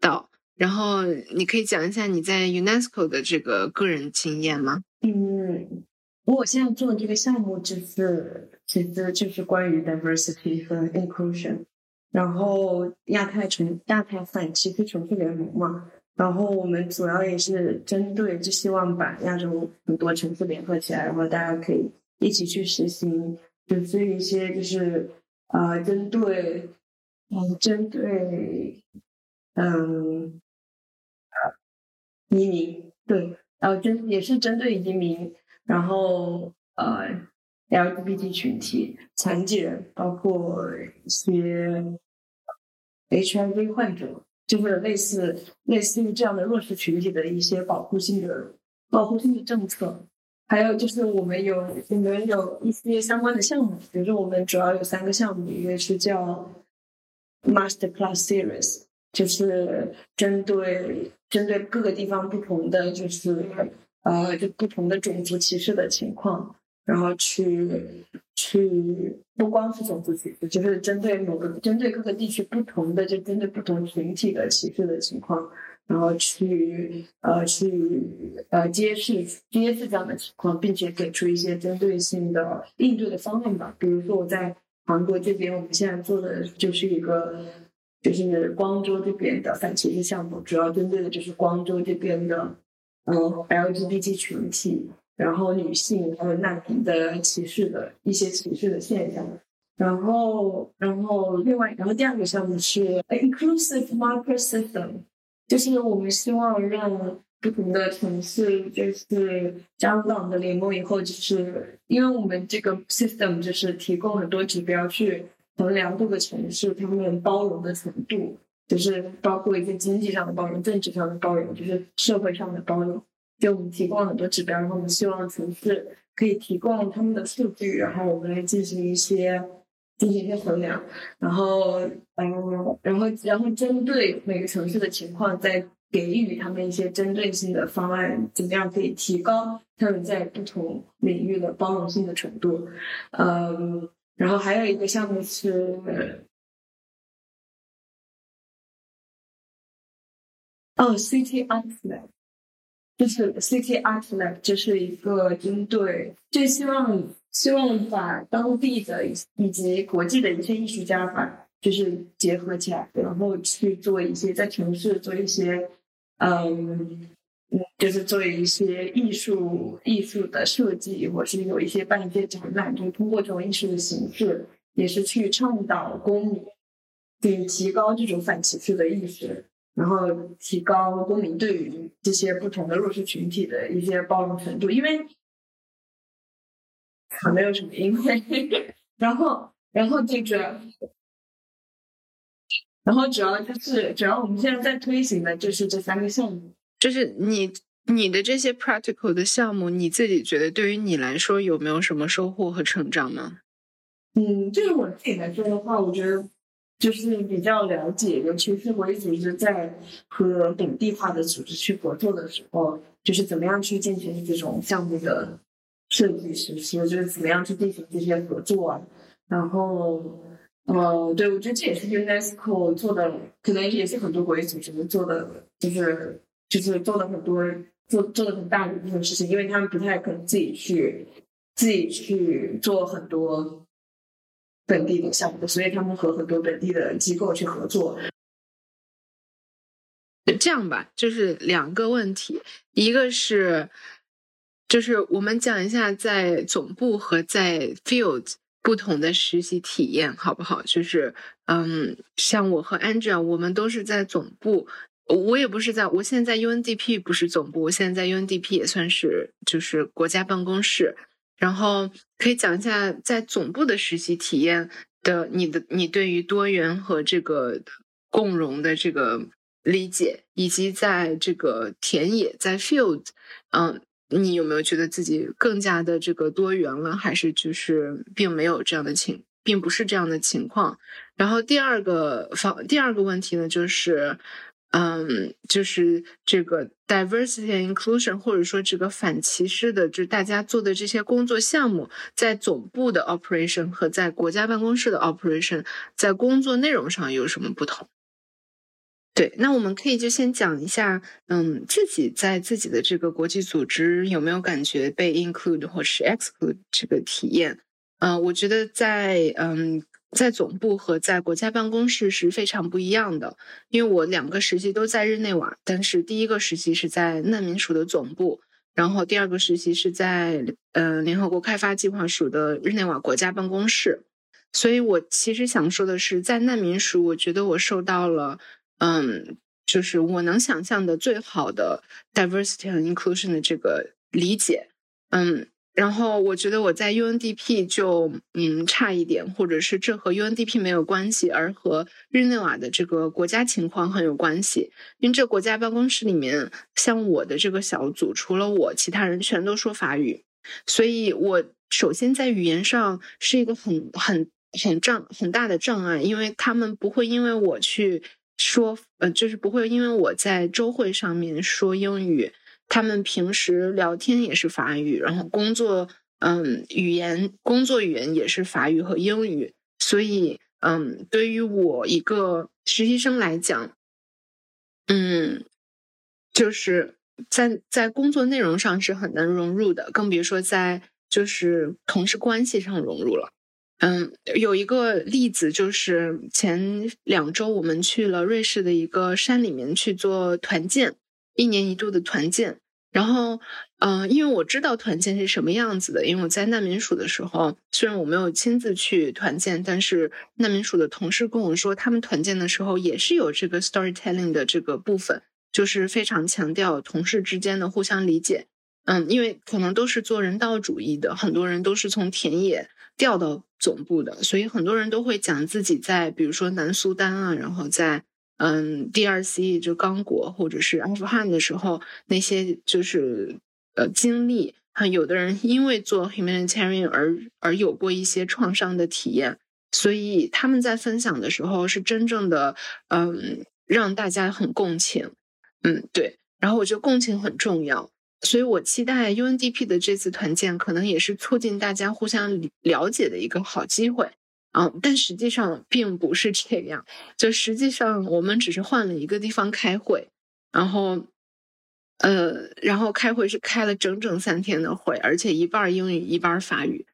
到，然后你可以讲一下你在 UNESCO 的这个个人经验吗？嗯，我现在做的这个项目就是其实就是关于 diversity 和 inclusion，然后亚太城亚太反歧视城市联盟嘛，然后我们主要也是针对，就希望把亚洲很多城市联合起来，然后大家可以一起去实行，就是一些就是呃针对嗯针对嗯移民对，然后针也是针对移民，然后呃 LGBT 群体、残疾人，包括一些 HIV 患者。就是类似类似于这样的弱势群体的一些保护性的保护性的政策，还有就是我们有我们有一些相关的项目，比如说我们主要有三个项目，一个是叫 Master Class Series，就是针对针对各个地方不同的就是呃就不同的种族歧视的情况。然后去去不光是种族歧视，就是针对某个针对各个地区不同的，就针对不同群体的歧视的情况，然后去呃去呃揭示揭示这样的情况，并且给出一些针对性的应对的方案吧。比如说我在韩国这边，我们现在做的就是一个就是光州这边的反歧视项目，主要针对的就是光州这边的嗯 LGBT 群体。然后女性还有难民的歧视的一些歧视的现象，然后然后另外然后第二个项目是 inclusive market system，就是我们希望让不同的城市就是加入到我们的联盟以后，就是因为我们这个 system 就是提供很多指标去衡量各个城市他们包容的程度，就是包括一些经济上的包容、政治上的包容，就是社会上的包容。给我们提供了很多指标，然后我们希望城市可以提供他们的数据，然后我们来进行一些进行一些衡量，然后嗯，然后然后针对每个城市的情况，再给予他们一些针对性的方案，怎么样可以提高他们在不同领域的包容性的程度？嗯，然后还有一个项目是哦，City Arts。就是 City Art Lab，这是一个针对，就希望希望把当地的以及国际的一些艺术家吧，就是结合起来，然后去做一些在城市做一些，嗯嗯，就是做一些艺术艺术的设计，或是有一些办一些展览，就通过这种艺术的形式，也是去倡导公民，去提高这种反歧视的意识。然后提高公民对于这些不同的弱势群体的一些包容程度，因为没有什么因为，然后然后这个，然后主要就是主要我们现在在推行的就是这三个项目，就是你你的这些 practical 的项目，你自己觉得对于你来说有没有什么收获和成长呢？嗯，对于我自己来说的话，我觉得。就是比较了解，尤其是国际组织在和本地化的组织去合作的时候，就是怎么样去进行这种项目的设计实施，就是怎么样去进行这些合作啊。然后，呃，对我觉得这也是 UNESCO 做的，可能也是很多国际组织做的，就是就是做了很多做做的很大的一部分事情，因为他们不太可能自己去自己去做很多。本地的项目，所以他们和很多本地的机构去合作。这样吧，就是两个问题，一个是，就是我们讲一下在总部和在 field 不同的实习体验，好不好？就是，嗯，像我和 Angela，我们都是在总部，我也不是在，我现在在 UNDP 不是总部，我现在在 UNDP 也算是就是国家办公室。然后可以讲一下在总部的实习体验的你的你对于多元和这个共融的这个理解，以及在这个田野在 field，嗯，你有没有觉得自己更加的这个多元了，还是就是并没有这样的情，并不是这样的情况？然后第二个方第二个问题呢，就是。嗯，就是这个 diversity and inclusion，或者说这个反歧视的，就是大家做的这些工作项目，在总部的 operation 和在国家办公室的 operation，在工作内容上有什么不同？对，那我们可以就先讲一下，嗯，自己在自己的这个国际组织有没有感觉被 include 或是 exclude 这个体验？嗯，我觉得在嗯在总部和在国家办公室是非常不一样的，因为我两个实习都在日内瓦，但是第一个实习是在难民署的总部，然后第二个实习是在呃联合国开发计划署的日内瓦国家办公室，所以我其实想说的是，在难民署，我觉得我受到了。嗯，就是我能想象的最好的 diversity 和 inclusion 的这个理解，嗯，然后我觉得我在 UNDP 就嗯差一点，或者是这和 UNDP 没有关系，而和日内瓦的这个国家情况很有关系。因为这国家办公室里面，像我的这个小组，除了我，其他人全都说法语，所以我首先在语言上是一个很很很障很大的障碍，因为他们不会因为我去。说呃，就是不会因为我在周会上面说英语，他们平时聊天也是法语，然后工作嗯语言工作语言也是法语和英语，所以嗯，对于我一个实习生来讲，嗯，就是在在工作内容上是很难融入的，更别说在就是同事关系上融入了。嗯，有一个例子就是前两周我们去了瑞士的一个山里面去做团建，一年一度的团建。然后，嗯，因为我知道团建是什么样子的，因为我在难民署的时候，虽然我没有亲自去团建，但是难民署的同事跟我说，他们团建的时候也是有这个 storytelling 的这个部分，就是非常强调同事之间的互相理解。嗯，因为可能都是做人道主义的，很多人都是从田野。调到总部的，所以很多人都会讲自己在，比如说南苏丹啊，然后在嗯 DRC 就刚果或者是阿富汗的时候那些就是呃经历，哈，有的人因为做 humanitarian 而而有过一些创伤的体验，所以他们在分享的时候是真正的嗯让大家很共情，嗯对，然后我觉得共情很重要。所以我期待 UNDP 的这次团建，可能也是促进大家互相了解的一个好机会啊！但实际上并不是这样，就实际上我们只是换了一个地方开会，然后，呃，然后开会是开了整整三天的会，而且一半英语一半法语，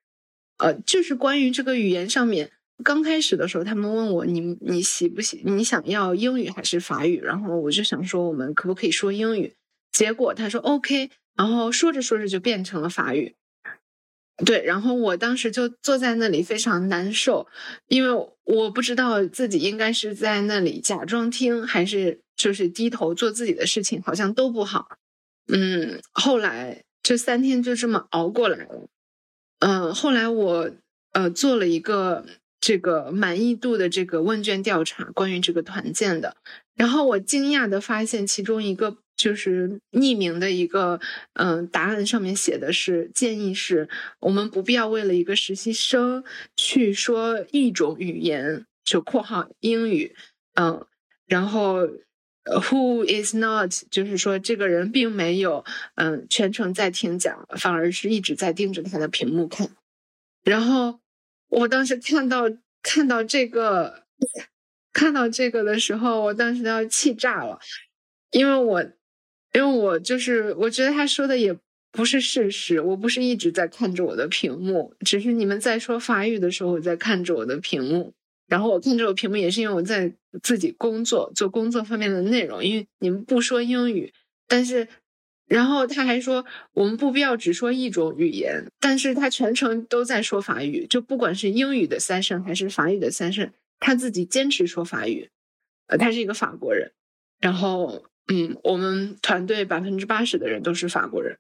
呃，就是关于这个语言上面，刚开始的时候他们问我你你喜不喜你想要英语还是法语，然后我就想说我们可不可以说英语。结果他说 OK，然后说着说着就变成了法语，对，然后我当时就坐在那里非常难受，因为我不知道自己应该是在那里假装听，还是就是低头做自己的事情，好像都不好。嗯，后来这三天就这么熬过来了。嗯，后来我呃做了一个这个满意度的这个问卷调查，关于这个团建的，然后我惊讶的发现其中一个。就是匿名的一个，嗯，答案上面写的是建议是我们不必要为了一个实习生去说一种语言，就括号英语，嗯，然后 who is not，就是说这个人并没有，嗯，全程在听讲，反而是一直在盯着他的屏幕看。然后我当时看到看到这个看到这个的时候，我当时都要气炸了，因为我。因为我就是，我觉得他说的也不是事实。我不是一直在看着我的屏幕，只是你们在说法语的时候，我在看着我的屏幕。然后我看着我屏幕，也是因为我在自己工作，做工作方面的内容。因为你们不说英语，但是，然后他还说我们不必要只说一种语言，但是他全程都在说法语，就不管是英语的 session 还是法语的 session，他自己坚持说法语。呃，他是一个法国人，然后。嗯，我们团队百分之八十的人都是法国人，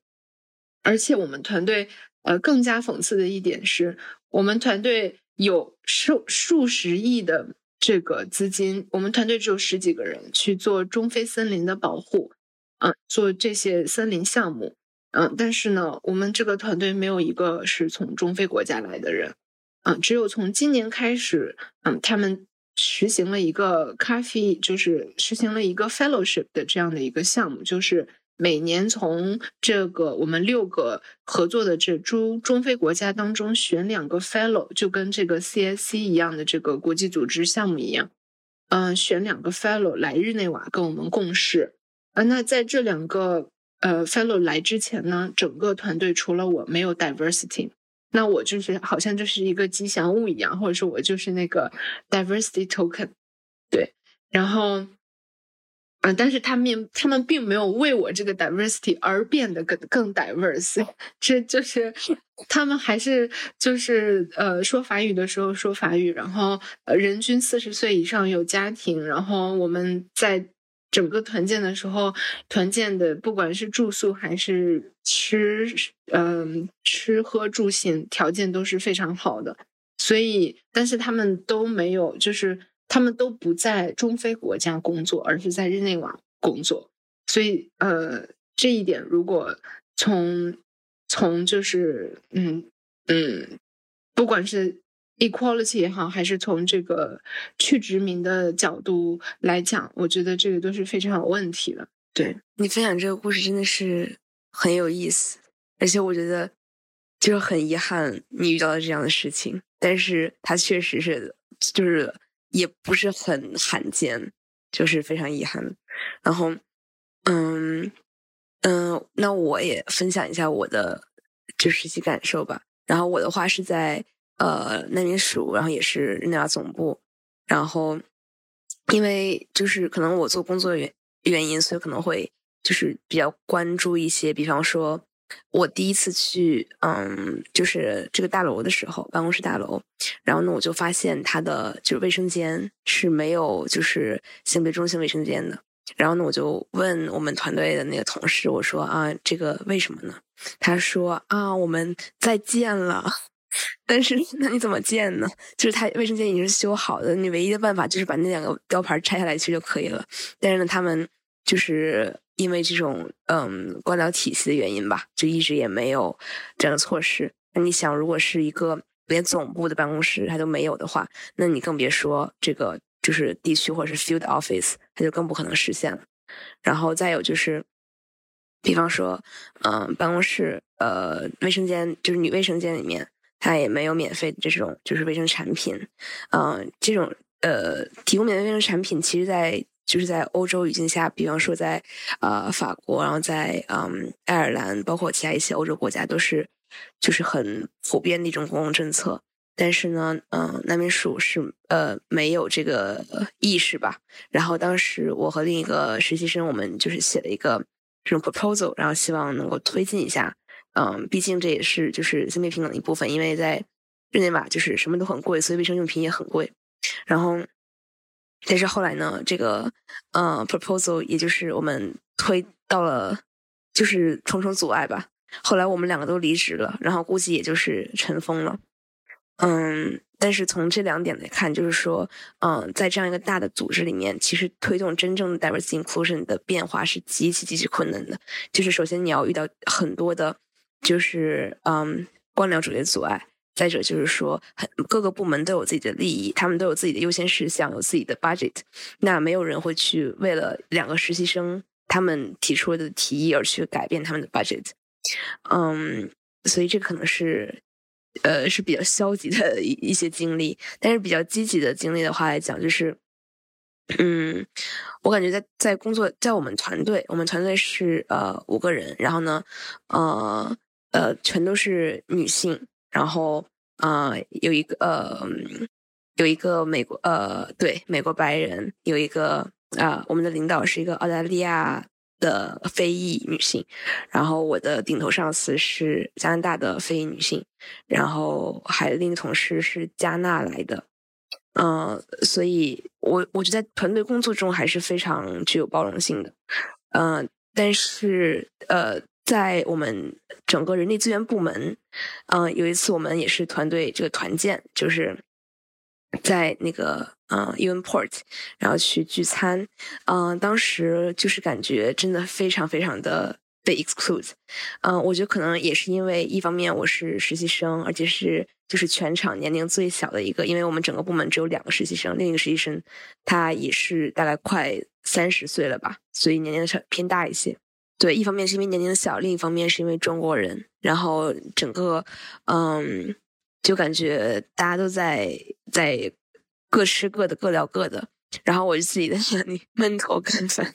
而且我们团队呃更加讽刺的一点是，我们团队有数数十亿的这个资金，我们团队只有十几个人去做中非森林的保护，嗯，做这些森林项目，嗯，但是呢，我们这个团队没有一个是从中非国家来的人，嗯，只有从今年开始，嗯，他们。实行了一个咖啡，就是实行了一个 fellowship 的这样的一个项目，就是每年从这个我们六个合作的这中中非国家当中选两个 fellow，就跟这个 CSC 一样的这个国际组织项目一样，嗯，选两个 fellow 来日内瓦跟我们共事。呃，那在这两个呃 fellow 来之前呢，整个团队除了我没有 diversity，那我就是好像就是一个吉祥物一样，或者说我就是那个 diversity token。对，然后。嗯，但是他们他们并没有为我这个 diversity 而变得更更 diverse，这就是他们还是就是呃说法语的时候说法语，然后人均四十岁以上有家庭，然后我们在整个团建的时候，团建的不管是住宿还是吃，嗯吃喝住行条件都是非常好的，所以但是他们都没有就是。他们都不在中非国家工作，而是在日内瓦工作。所以，呃，这一点如果从从就是嗯嗯，不管是 equality 也好，还是从这个去殖民的角度来讲，我觉得这个都是非常有问题的。对你分享这个故事真的是很有意思，而且我觉得就是很遗憾你遇到了这样的事情，但是它确实是就是。也不是很罕见，就是非常遗憾。然后，嗯嗯，那我也分享一下我的就实习感受吧。然后我的话是在呃难民署，然后也是日内瓦总部。然后，因为就是可能我做工作原原因，所以可能会就是比较关注一些，比方说。我第一次去，嗯，就是这个大楼的时候，办公室大楼，然后呢，我就发现它的就是卫生间是没有就是性别中性卫生间的。然后呢，我就问我们团队的那个同事，我说啊，这个为什么呢？他说啊，我们再见了，但是那你怎么建呢？就是他卫生间已经是修好的，你唯一的办法就是把那两个雕牌拆下来去就可以了。但是呢，他们就是。因为这种嗯官僚体系的原因吧，就一直也没有这样的措施。那你想，如果是一个连总部的办公室它都没有的话，那你更别说这个就是地区或者是 field office，它就更不可能实现了。然后再有就是，比方说，嗯，办公室呃卫生间就是女卫生间里面，它也没有免费的这种就是卫生产品。嗯，这种呃提供免费卫生产品，其实在。就是在欧洲语境下，比方说在呃法国，然后在嗯爱尔兰，包括其他一些欧洲国家，都是就是很普遍的一种公共政策。但是呢，嗯，难民署是呃没有这个意识吧。然后当时我和另一个实习生，我们就是写了一个这种 proposal，然后希望能够推进一下。嗯，毕竟这也是就是性别平等的一部分，因为在日内瓦就是什么都很贵，所以卫生用品也很贵。然后。但是后来呢，这个呃 proposal 也就是我们推到了，就是重重阻碍吧。后来我们两个都离职了，然后估计也就是尘封了。嗯，但是从这两点来看，就是说，嗯，在这样一个大的组织里面，其实推动真正的 diversity inclusion 的变化是极其极其困难的。就是首先你要遇到很多的，就是嗯官僚主义的阻碍。再者就是说，很各个部门都有自己的利益，他们都有自己的优先事项，有自己的 budget。那没有人会去为了两个实习生他们提出的提议而去改变他们的 budget。嗯，所以这可能是呃是比较消极的一一些经历。但是比较积极的经历的话来讲，就是嗯，我感觉在在工作在我们团队，我们团队是呃五个人，然后呢，呃呃全都是女性。然后，呃，有一个呃，有一个美国呃，对，美国白人，有一个啊，我们的领导是一个澳大利亚的非裔女性，然后我的顶头上司是加拿大的非裔女性，然后还有另一个同事是加纳来的，嗯，所以我我觉得团队工作中还是非常具有包容性的，嗯，但是呃。在我们整个人力资源部门，嗯，有一次我们也是团队这个团建，就是在那个嗯 Unport，然后去聚餐，嗯，当时就是感觉真的非常非常的被 exclude，嗯，我觉得可能也是因为一方面我是实习生，而且是就是全场年龄最小的一个，因为我们整个部门只有两个实习生，另一个实习生他也是大概快三十岁了吧，所以年龄稍偏大一些。对，一方面是因为年龄小，另一方面是因为中国人，然后整个，嗯，就感觉大家都在在各吃各的，各聊各的，然后我就自己在那里闷头干饭，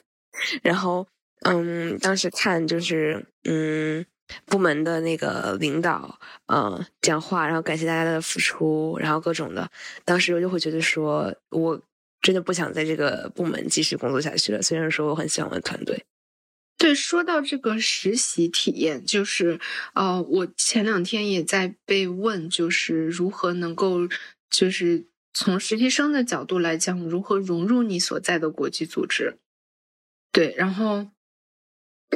然后嗯，当时看就是嗯。部门的那个领导，嗯，讲话，然后感谢大家的付出，然后各种的，当时我就会觉得说，我真的不想在这个部门继续工作下去了。虽然说我很喜欢我的团队。对，说到这个实习体验，就是，呃，我前两天也在被问，就是如何能够，就是从实习生的角度来讲，如何融入你所在的国际组织。对，然后。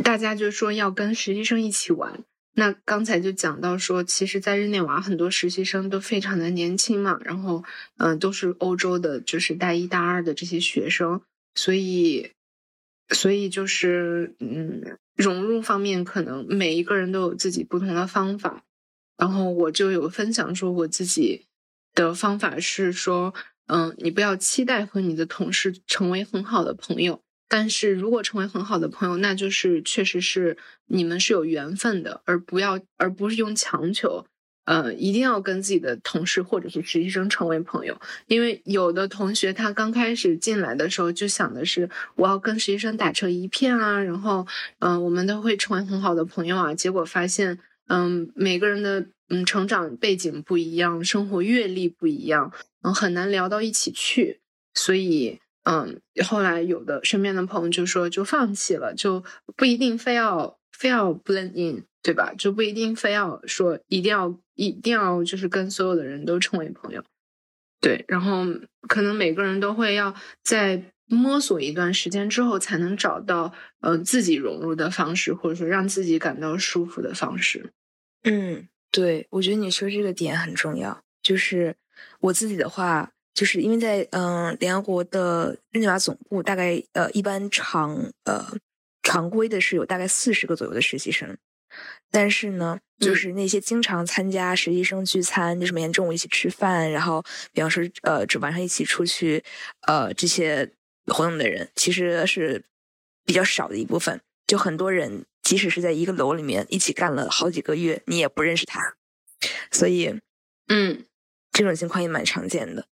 大家就说要跟实习生一起玩。那刚才就讲到说，其实，在日内瓦很多实习生都非常的年轻嘛，然后，嗯，都是欧洲的，就是大一、大二的这些学生，所以，所以就是，嗯，融入方面可能每一个人都有自己不同的方法。然后我就有分享说，我自己的方法是说，嗯，你不要期待和你的同事成为很好的朋友。但是如果成为很好的朋友，那就是确实是你们是有缘分的，而不要而不是用强求，呃，一定要跟自己的同事或者是实习生成为朋友。因为有的同学他刚开始进来的时候就想的是我要跟实习生打成一片啊，然后嗯，我们都会成为很好的朋友啊。结果发现，嗯，每个人的嗯成长背景不一样，生活阅历不一样，嗯，很难聊到一起去，所以。嗯，后来有的身边的朋友就说就放弃了，就不一定非要非要 blend in，对吧？就不一定非要说一定要一定要就是跟所有的人都成为朋友，对。然后可能每个人都会要在摸索一段时间之后，才能找到呃自己融入的方式，或者说让自己感到舒服的方式。嗯，对，我觉得你说这个点很重要。就是我自己的话。就是因为在嗯联合国的日内瓦总部，大概呃一般常呃常规的是有大概四十个左右的实习生，但是呢，就是那些经常参加实习生聚餐，就是每天中午一起吃饭，然后比方说呃这晚上一起出去呃这些活动的人，其实是比较少的一部分。就很多人即使是在一个楼里面一起干了好几个月，你也不认识他，所以嗯这种情况也蛮常见的。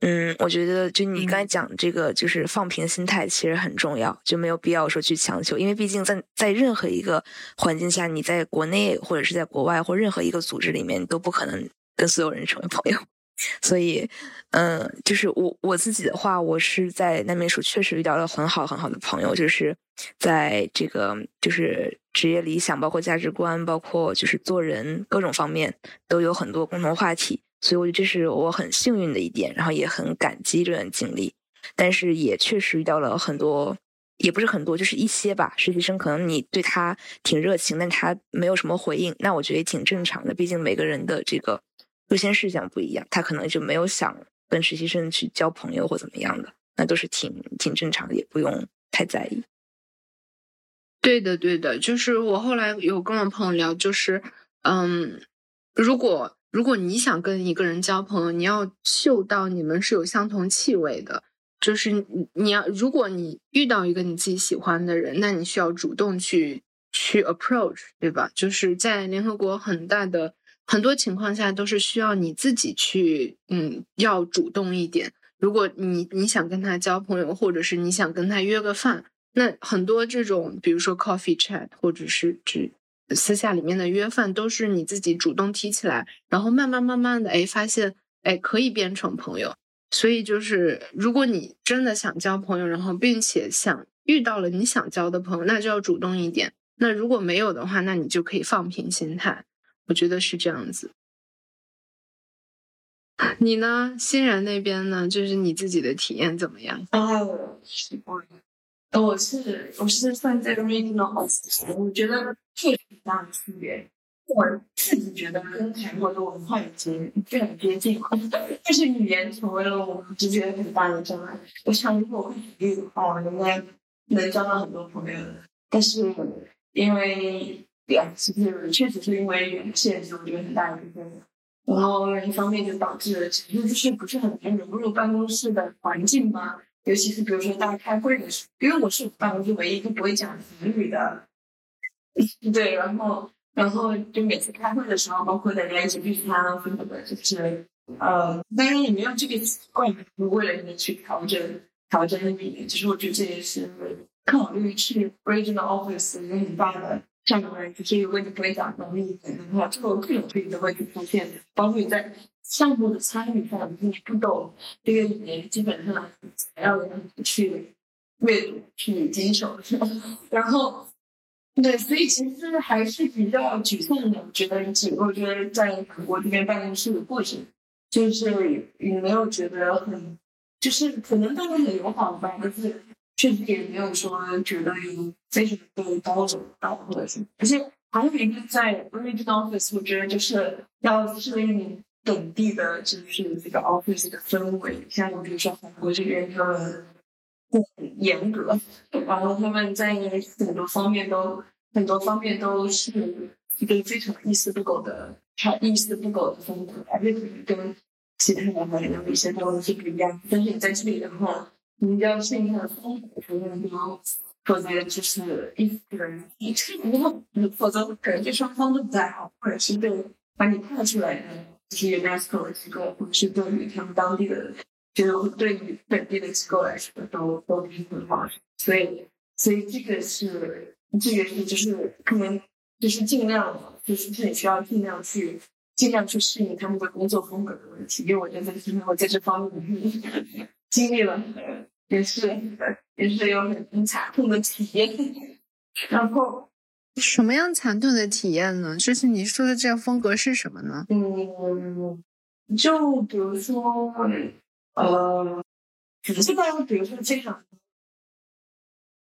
嗯，我觉得就你刚才讲这个，就是放平心态，其实很重要，就没有必要说去强求，因为毕竟在在任何一个环境下，你在国内或者是在国外或任何一个组织里面，你都不可能跟所有人成为朋友。所以，嗯，就是我我自己的话，我是在难民署确实遇到了很好很好的朋友，就是在这个就是职业理想、包括价值观、包括就是做人各种方面都有很多共同话题。所以我觉得这是我很幸运的一点，然后也很感激这段经历，但是也确实遇到了很多，也不是很多，就是一些吧。实习生可能你对他挺热情，但他没有什么回应，那我觉得也挺正常的。毕竟每个人的这个优先事项不一样，他可能就没有想跟实习生去交朋友或怎么样的，那都是挺挺正常的，也不用太在意。对的，对的，就是我后来有跟我朋友聊，就是嗯，如果。如果你想跟一个人交朋友，你要嗅到你们是有相同气味的。就是你要，如果你遇到一个你自己喜欢的人，那你需要主动去去 approach，对吧？就是在联合国很大的很多情况下都是需要你自己去，嗯，要主动一点。如果你你想跟他交朋友，或者是你想跟他约个饭，那很多这种，比如说 coffee chat，或者是只。私下里面的约饭都是你自己主动提起来，然后慢慢慢慢的，哎，发现哎可以变成朋友。所以就是，如果你真的想交朋友，然后并且想遇到了你想交的朋友，那就要主动一点。那如果没有的话，那你就可以放平心态。我觉得是这样子。你呢，欣然那边呢，就是你自己的体验怎么样？啊，我是我是算在 regional house，我觉得确实很大的区别。我自己觉得跟韩国的文化已经 就很接近，但是语言成为了我们之间很大的障碍。我想如果会努力的话，我应该能交到很多朋友。但是因为呀，其实确实是因为语言限制，我觉得很大一部分。然后一方面就导致了其实就是不是很能融入办公室的环境吧。尤其是比如说大家开会的时候，因为我是办公室唯一一个不会讲韩语的，对，然后然后就每次开会的时候，包括大家一起聚餐啊什么的，就是呃，当然也没有这个习惯，就是为了你去调整挑战你。其实我觉得这也是考虑去 regional office 一个很大的上面，就是为你不会讲能力的话，这个各种可以都会去出现，包括你在项目的参与上，你不懂这个语言，基本上还要去阅读、去经手，然后。对，所以其实还是比较沮丧的。觉得，我觉得在韩国这边办公室的过程，就是也没有觉得很，就是可能大家很友好吧，但是确实也没有说觉得有非常的高冷到或者什么。而且还有一个在 original office，我觉得就是要适应本地的，就是这个 office 的氛围。像比如说韩国这边的。很严格，然后他们在很多方面都很多方面都是一个非常一丝不苟的，一丝不苟的风格，而且跟其他的还有一些东西不一样。但是你在这里的话，你要适应他的风格，否则否则就是一个人，你这如果否则可能对双方都不太好，或者是对把你派出来的就是 UNESCO 的机构，或者是对于他们当地的。就是对于本地的机构来说，都都不是很好，所以所以这个是这个是就是可能就是尽量就是自己需要尽量去尽量去适应他们的工作风格的问题，因为我觉得今天我在这方面 经历了也是也是有很惨痛的体验，然后什么样惨痛的体验呢？就是你说的这个风格是什么呢？嗯，就比如说。呃，只是大家比如说这场，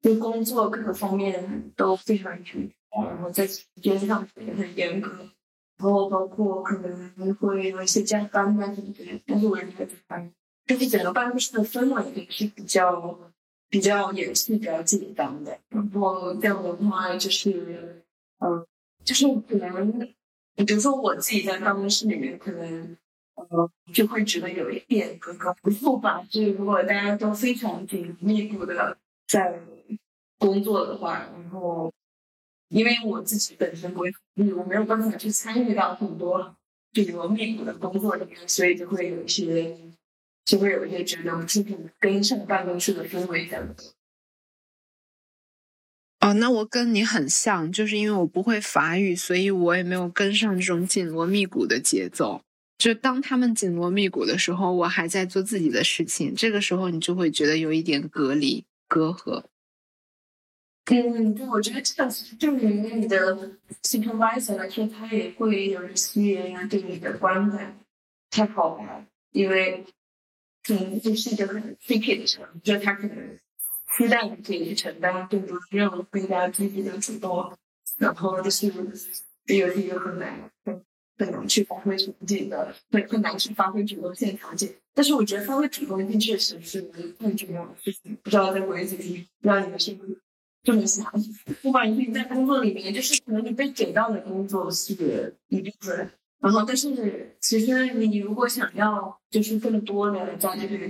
对工作各个方面都非常严，然后在时间上也很严格，然后包括可能会有一些加班啊什么的，但是我也没有加班，就是整个办公室的氛围也是比较比较也是、比较紧张的。然后这样的话，就是嗯，就是可能，比如说我自己在办公室里面可能。呃，就会觉得有一点格格不入吧。就是如果大家都非常紧密度的在工作的话，然后因为我自己本身不会，我没有办法去参与到很多这种密度的工作里面，所以就会有一些，就会有一些觉得不是很跟上办公室的氛围的。哦，那我跟你很像，就是因为我不会法语，所以我也没有跟上这种紧锣密鼓的节奏。就当他们紧锣密鼓的时候，我还在做自己的事情。这个时候，你就会觉得有一点隔离、隔阂。嗯，对，我觉得这个对于你的 supervisor 来说，他也会有一些对你的观感太好了，因为可能这是一个很 tricky 的事，就是他可能期待你可以去承担更多的任务，更加积极的主动，然后就是也有一个很难。很很难去发挥自己的，很很难去发挥主动性条件。但是我觉得发挥主动性确实是更重要的事情。不知道在国内怎么，不知道你们是不是这么想？不管你在工作里面，就是可能你被给到的工作是一部分，然后但是其实你如果想要就是更多的在这个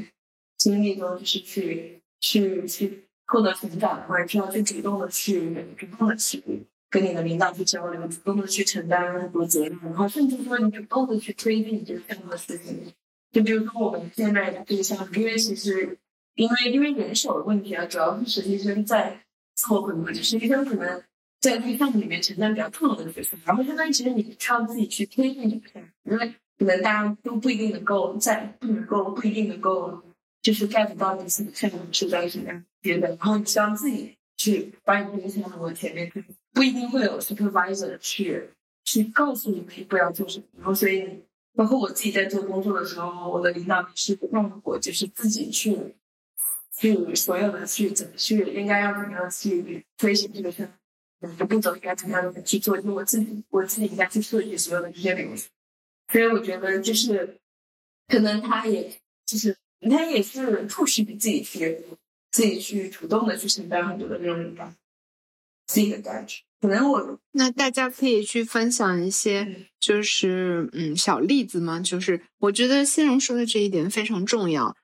经历中，就是去去去获得成长的话，需要去主动的去主动的去。跟你的领导去交流，主动的去承担很多责任，然后甚至说你主动的去推进这个项目的事情。就比如说我们现在的这个项目，因为其实因为因为人手的问题啊，主要是实习生在做很多，就实习生可能在这个项目里面承担比较重要的角色，然后相当于其实你需要自己去推进这个项目，因为可能大家都不一定能够在不能够不一定能够就是 get 到你自己项目是在什么样阶段，然后你需要自己去把你这个项目前面。不一定会有 supervisor 去去告诉你们不要做什么，然后所以包括我自己在做工作的时候，我的领导也是让我就是自己去去所有的去怎么去应该要怎么样去推行这个事，每个步骤应该怎么样的去做，就我自己我自己应该去设计所有的这些流程，所以我觉得就是可能他也就是他也是促使你自己去自己去主动的去承担很多的任务吧，自己的感觉。可能我那大家可以去分享一些，就是嗯小例子吗？就是我觉得欣荣说的这一点非常重要，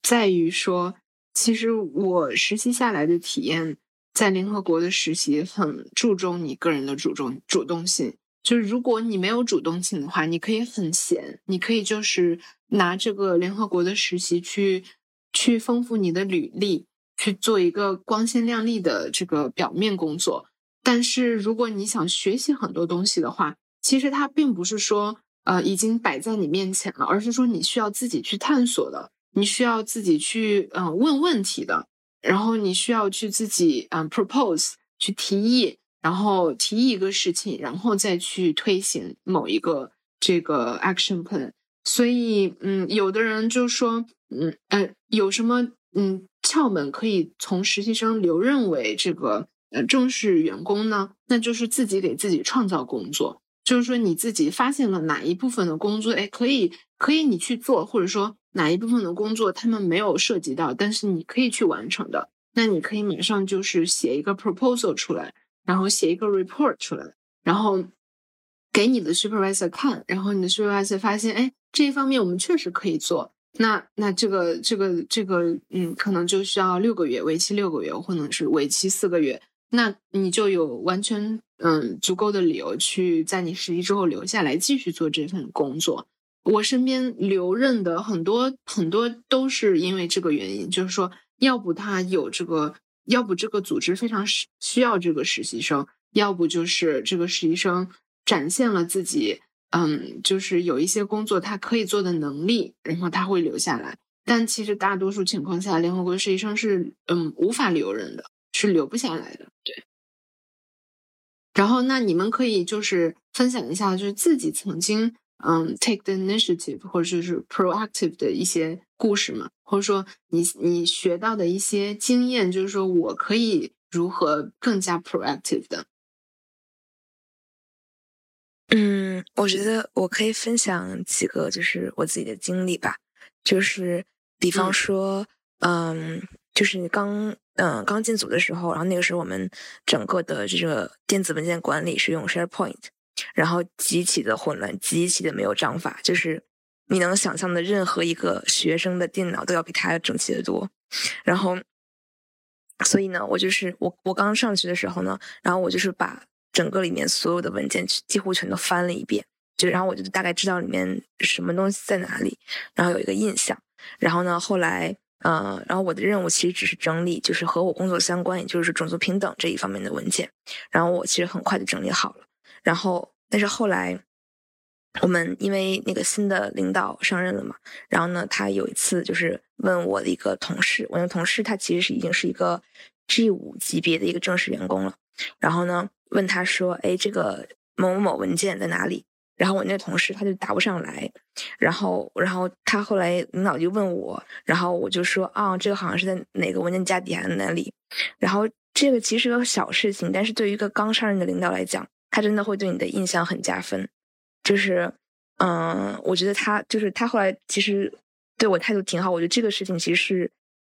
在于说，其实我实习下来的体验，在联合国的实习很注重你个人的主动主动性。就是如果你没有主动性的话，你可以很闲，你可以就是拿这个联合国的实习去去丰富你的履历，去做一个光鲜亮丽的这个表面工作。但是如果你想学习很多东西的话，其实它并不是说呃已经摆在你面前了，而是说你需要自己去探索的，你需要自己去嗯问问题的，然后你需要去自己嗯 propose 去提议，然后提一个事情，然后再去推行某一个这个 action plan。所以嗯，有的人就说嗯呃有什么嗯窍门可以从实习生留任为这个。呃，正式员工呢，那就是自己给自己创造工作，就是说你自己发现了哪一部分的工作，哎，可以可以你去做，或者说哪一部分的工作他们没有涉及到，但是你可以去完成的，那你可以马上就是写一个 proposal 出来，然后写一个 report 出来，然后给你的 supervisor 看，然后你的 supervisor 发现，哎，这一方面我们确实可以做，那那这个这个这个，嗯，可能就需要六个月，为期六个月，或者是为期四个月。那你就有完全嗯足够的理由去在你实习之后留下来继续做这份工作。我身边留任的很多很多都是因为这个原因，就是说，要不他有这个，要不这个组织非常需需要这个实习生，要不就是这个实习生展现了自己，嗯，就是有一些工作他可以做的能力，然后他会留下来。但其实大多数情况下，联合国实习生是嗯无法留任的。是留不下来的，对。然后，那你们可以就是分享一下，就是自己曾经嗯 take the initiative 或者就是 proactive 的一些故事吗，或者说你你学到的一些经验，就是说我可以如何更加 proactive 的。嗯，我觉得我可以分享几个就是我自己的经历吧，就是比方说，嗯，就是你刚。嗯，刚进组的时候，然后那个时候我们整个的这个电子文件管理是用 SharePoint，然后极其的混乱，极其的没有章法，就是你能想象的任何一个学生的电脑都要比他整齐的多。然后，所以呢，我就是我我刚上去的时候呢，然后我就是把整个里面所有的文件几乎全都翻了一遍，就然后我就大概知道里面什么东西在哪里，然后有一个印象。然后呢，后来。呃，然后我的任务其实只是整理，就是和我工作相关，也就是种族平等这一方面的文件。然后我其实很快就整理好了。然后，但是后来我们因为那个新的领导上任了嘛，然后呢，他有一次就是问我的一个同事，我那同事他其实是已经是一个 G 五级别的一个正式员工了。然后呢，问他说：“哎，这个某某某文件在哪里？”然后我那同事他就答不上来，然后，然后他后来领导就问我，然后我就说啊，这个好像是在哪个文件夹底下哪里。然后这个其实是个小事情，但是对于一个刚上任的领导来讲，他真的会对你的印象很加分。就是，嗯，我觉得他就是他后来其实对我态度挺好。我觉得这个事情其实是，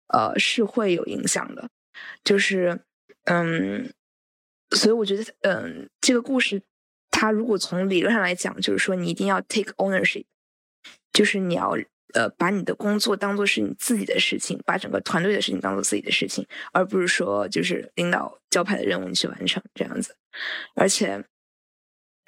呃，是会有影响的。就是，嗯，所以我觉得，嗯，这个故事。他如果从理论上来讲，就是说你一定要 take ownership，就是你要呃把你的工作当做是你自己的事情，把整个团队的事情当做自己的事情，而不是说就是领导交派的任务你去完成这样子。而且，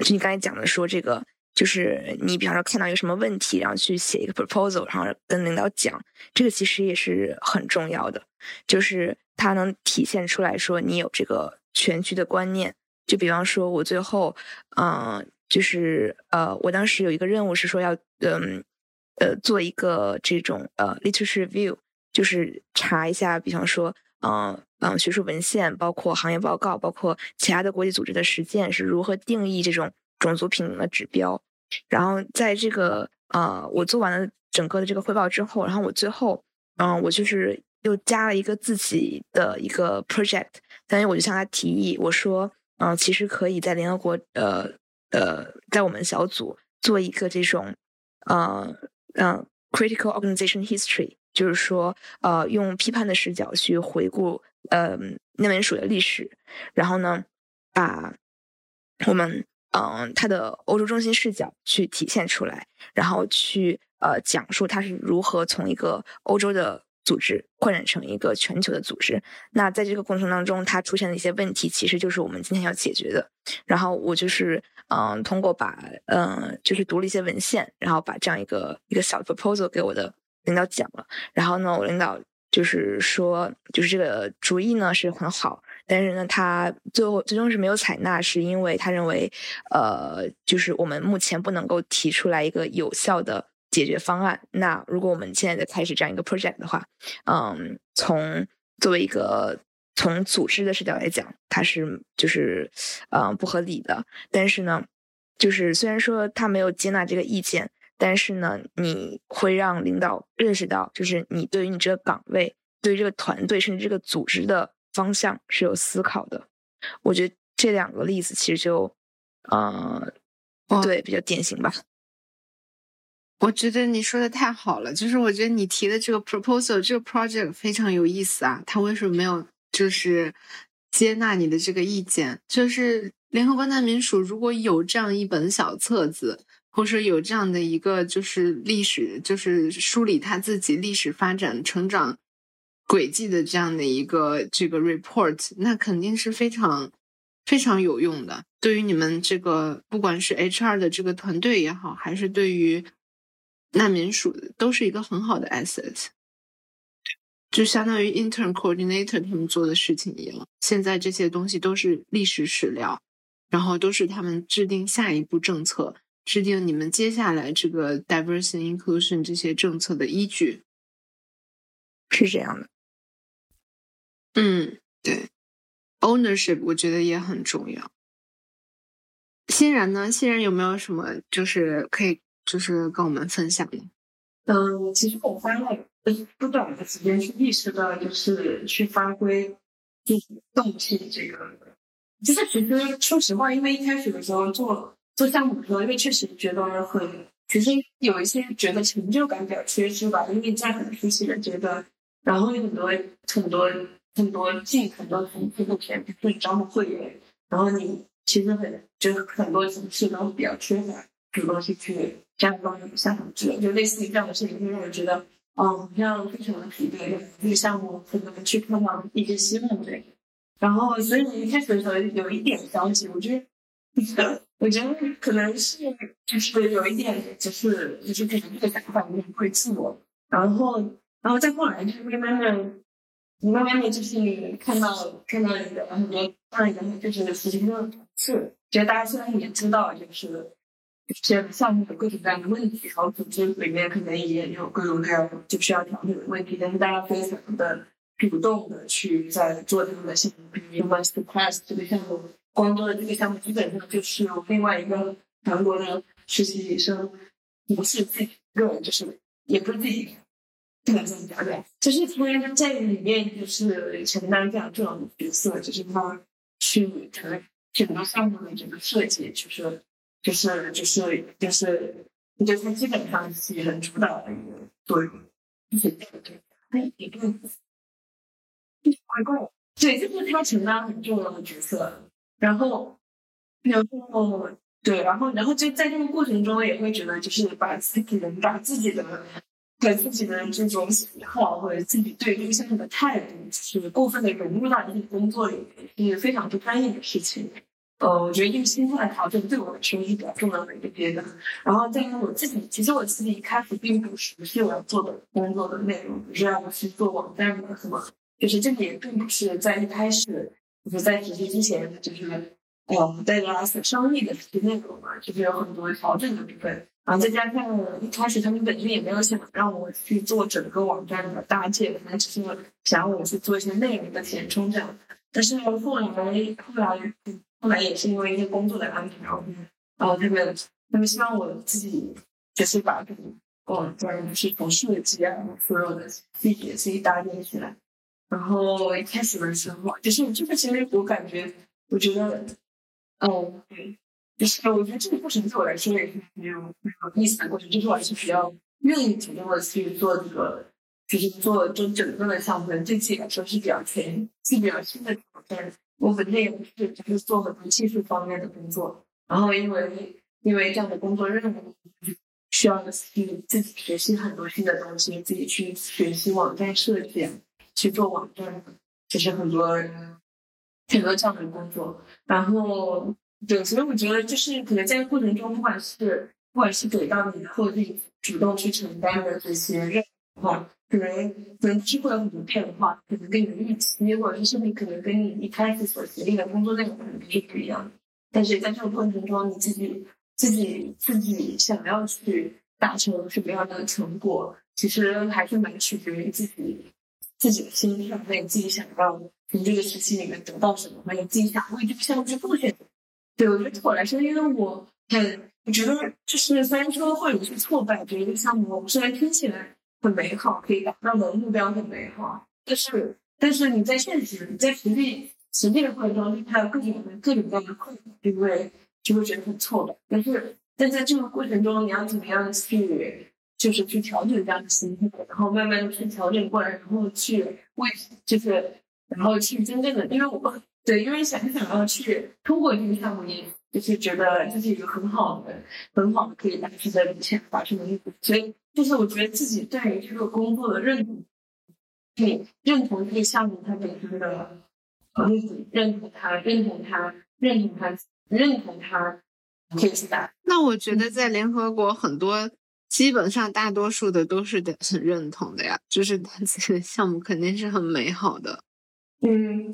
就你刚才讲的说这个，就是你比方说看到一个什么问题，然后去写一个 proposal，然后跟领导讲，这个其实也是很重要的，就是它能体现出来说你有这个全局的观念。就比方说，我最后，嗯，就是呃，我当时有一个任务是说要，嗯，呃，做一个这种呃 literature review，就是查一下，比方说，嗯嗯，学术文献，包括行业报告，包括其他的国际组织的实践是如何定义这种种族平等的指标。然后在这个呃，我做完了整个的这个汇报之后，然后我最后，嗯，我就是又加了一个自己的一个 project，但是我就向他提议，我说。嗯，其实可以在联合国，呃呃，在我们小组做一个这种，呃嗯，critical organization history，就是说，呃，用批判的视角去回顾，呃，那本书的历史，然后呢，把我们，嗯，它的欧洲中心视角去体现出来，然后去，呃，讲述它是如何从一个欧洲的。组织扩展成一个全球的组织，那在这个过程当中，它出现的一些问题，其实就是我们今天要解决的。然后我就是，嗯，通过把，嗯，就是读了一些文献，然后把这样一个一个小 proposal 给我的领导讲了，然后呢，我领导就是说，就是这个主意呢是很好，但是呢，他最后最终是没有采纳，是因为他认为，呃，就是我们目前不能够提出来一个有效的解决方案。那如果我们现在在开始这样一个 project 的话，嗯，从作为一个从组织的视角来讲，它是就是嗯不合理的。但是呢，就是虽然说他没有接纳这个意见。但是呢，你会让领导认识到，就是你对于你这个岗位、对于这个团队，甚至这个组织的方向是有思考的。我觉得这两个例子其实就，呃，对，比较典型吧。我觉得你说的太好了，就是我觉得你提的这个 proposal 这个 project 非常有意思啊。他为什么没有就是接纳你的这个意见？就是联合国难民署如果有这样一本小册子。或者说有这样的一个，就是历史，就是梳理他自己历史发展、成长轨迹的这样的一个这个 report，那肯定是非常非常有用的。对于你们这个，不管是 HR 的这个团队也好，还是对于难民署，都是一个很好的 asset。就相当于 intern coordinator 他们做的事情一样。现在这些东西都是历史史料，然后都是他们制定下一步政策。制定你们接下来这个 diversity inclusion 这些政策的依据，是这样的。嗯，对，ownership 我觉得也很重要。欣然呢？欣然有没有什么就是可以就是跟我们分享的？嗯，其实我花了不短的时间去意识到，就是去发挥就是动气这个。就是其实说实话，因为一开始的时候做。做项目的时候，因为确实觉得很，其实有一些觉得成就感比较缺失吧，因为在很初期的阶段，然后有很多很多很多进很多层次的钱，比如说招募会员，然后你其实很就是很多层次都比较缺乏主动去去加帮你下场制，就类似于这样的事情，会让我觉得，嗯，好像非常的疲惫，这个项目可能去看到一些希望这个，然后所以一开始的时候有一点着急，我觉得。我觉得可能是就是有一点，就是就是可能这个想法有点会自我，然后然后再后来就是慢慢的，你慢慢的就是看到看到你的很多上一个就是实习生同事，觉得大家现在也知道就是这个项目的各种各样的问题，然后组织里面可能也有各种各样就需要调整的问题，但是大家非常的主动的去在做他们的项目，比如 Master Class 这个项目。光做的这个项目基本上就是另外一个韩国的实习生，不是自己个人，就是也不是自己，不能这么讲对，就是他在里面就是承担这样重要的角色，就是他去整个整个项目的整个设计，就是就是就是就是我觉得他基本上是很主导的一个作用，就是对，他，一个怪怪，对，就是他承担很重要的角色。然后，然后对，然后然后就在这个过程中，也会觉得就是把自己的把自己的对自己的这种喜好或者自己对这个项目的态度，就是过分的融入到这个工作里面，是非常不专业的事情。呃，我觉得这个心态调整对我来说是比较重要的一个阶段。然后再跟我自己，其实我自己一开始并不熟悉我要做的工作的内容，比如要去做网站的什么，就是这个也并不是在一开始。就是在实习之前，就是呃，带着商议的这些内容嘛，就是有很多调整的部分。然后再加上一开始他们本身也没有想让我去做整个网站的搭建，可能只是想让我去做一些内容的填充这样。但是后来，后来，后来也是因为一些工作的安排，然后，然后他们他们希望我自己就是把这个网站是从设计啊，所有的细节自己搭建起来。然后一开始的时候，就是这个其实我感觉，我觉得，嗯，对，就是我觉得这个过程对我来说也是很有很有意思的过程，就是我还是比较愿意主动的去做这个，就是做就整个的项目，对自己来说是比较全，是比较新的挑战。我本身也不是就是做很多技术方面的工作，然后因为因为这样的工作任务，需要去自己学习很多新的东西，自己去学习网站设计。去做网站，就是很多很多这样的工作。然后，对，所以我觉得就是可能在过程中，不管是不管是给到你的，或者自己主动去承担的这些任务，可能可能是会有很多变化，可能跟你的预期，或者是甚至可能跟你一开始所决定的工作内容可能是不一样。但是在这个过程中，你自己自己自己想要去达成什么样的成果，其实还是蛮取决于自己自己的心上，那你自己想要从这个时期里面得到什么，还有自己想为这个项目去贡献。对我觉得对我来说，因为我很我觉得就是虽然说会有些挫败，觉得这个项目虽然听起来很美好，可以达到的目标很美好，但是但是你在现实，你在实际实际的过程中，它有各种各种各样的困难，就会就会觉得很挫败。但是但在这个过程中，你要怎么样去就是去调整这样的心态，然后慢慢的去调整过来，然后去为就是然后去真正的，因为我对，因为想想要去通过这个项目，也就是觉得这是一个很好的、很好的可以达成的理想达成的目标，所以就是我觉得自己对于这个工作的认同，对认同这个项目它本身的。认同他，认同他，认同他，认同他，可以去打。那我觉得在联合国很多，基本上大多数的都是很认同的呀，就是他这个项目肯定是很美好的。嗯，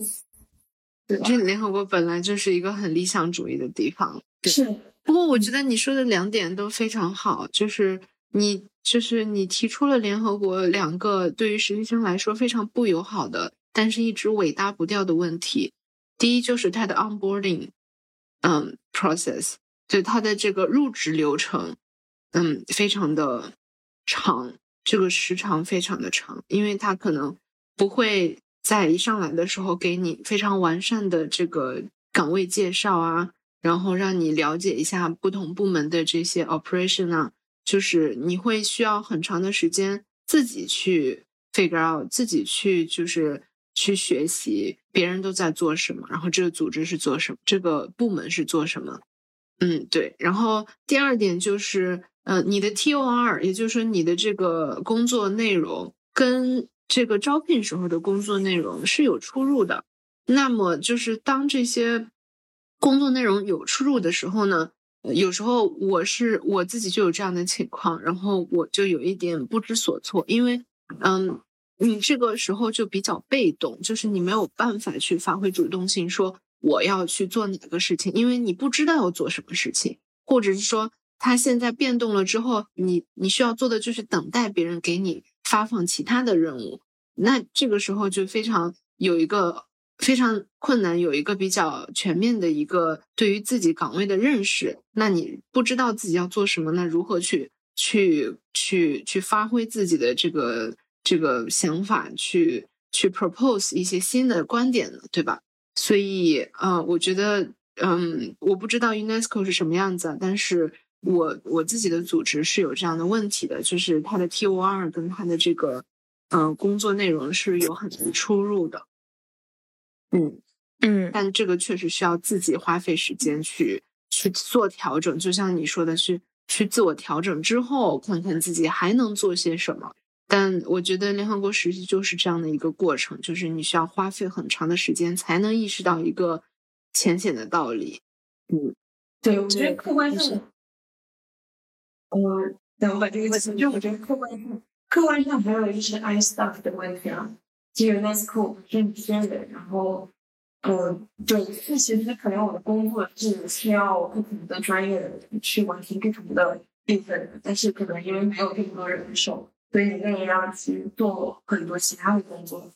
这联合国本来就是一个很理想主义的地方。是。不过我觉得你说的两点都非常好，就是你就是你提出了联合国两个对于实习生来说非常不友好的。但是一直尾搭不掉的问题，第一就是它的 onboarding，嗯，process，就它的这个入职流程，嗯，非常的长，这个时长非常的长，因为它可能不会在一上来的时候给你非常完善的这个岗位介绍啊，然后让你了解一下不同部门的这些 operation 啊，就是你会需要很长的时间自己去 figure out，自己去就是。去学习别人都在做什么，然后这个组织是做什么，这个部门是做什么。嗯，对。然后第二点就是，呃，你的 T O R，也就是说你的这个工作内容跟这个招聘时候的工作内容是有出入的。那么就是当这些工作内容有出入的时候呢，有时候我是我自己就有这样的情况，然后我就有一点不知所措，因为，嗯。你这个时候就比较被动，就是你没有办法去发挥主动性，说我要去做哪个事情，因为你不知道要做什么事情，或者是说他现在变动了之后，你你需要做的就是等待别人给你发放其他的任务，那这个时候就非常有一个非常困难，有一个比较全面的一个对于自己岗位的认识，那你不知道自己要做什么，那如何去去去去发挥自己的这个？这个想法去去 propose 一些新的观点呢，对吧？所以，呃，我觉得，嗯，我不知道 UNESCO 是什么样子，但是我我自己的组织是有这样的问题的，就是它的 TOR 跟它的这个，嗯，工作内容是有很多出入的。嗯嗯，但这个确实需要自己花费时间去去做调整，就像你说的，去去自我调整之后，看看自己还能做些什么。但我觉得联合国实习就是这样的一个过程，就是你需要花费很长的时间才能意识到一个浅显的道理。嗯，对，我觉得客观上，嗯，那我把这个词，就我觉得客观上，客观上还有就是 I staff 的问题啊，就 UNESCO 是缺的，然后，嗯，对，这其实可能我的工作是需要不同的专业的去完成不同的部分，但是可能因为没有这么多人手。所以你那也要去做很多其他的工作，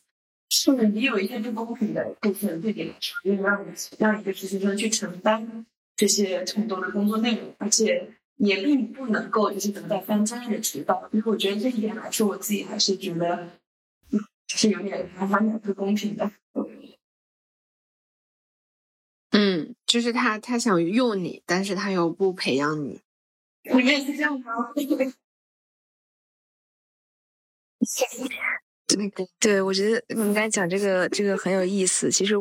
是也有一些不公平的部分，对你来说，因为让让一个实习生去承担这些很多的工作内容，而且也并不能够就是得到翻专业的指导。因为我觉得这一点来说，我自己还是觉得，嗯，是有点还蛮不公平的。嗯，就是他他想用你，但是他又不培养你。你也是这样吗？对对，我觉得你刚才讲这个这个很有意思。其实，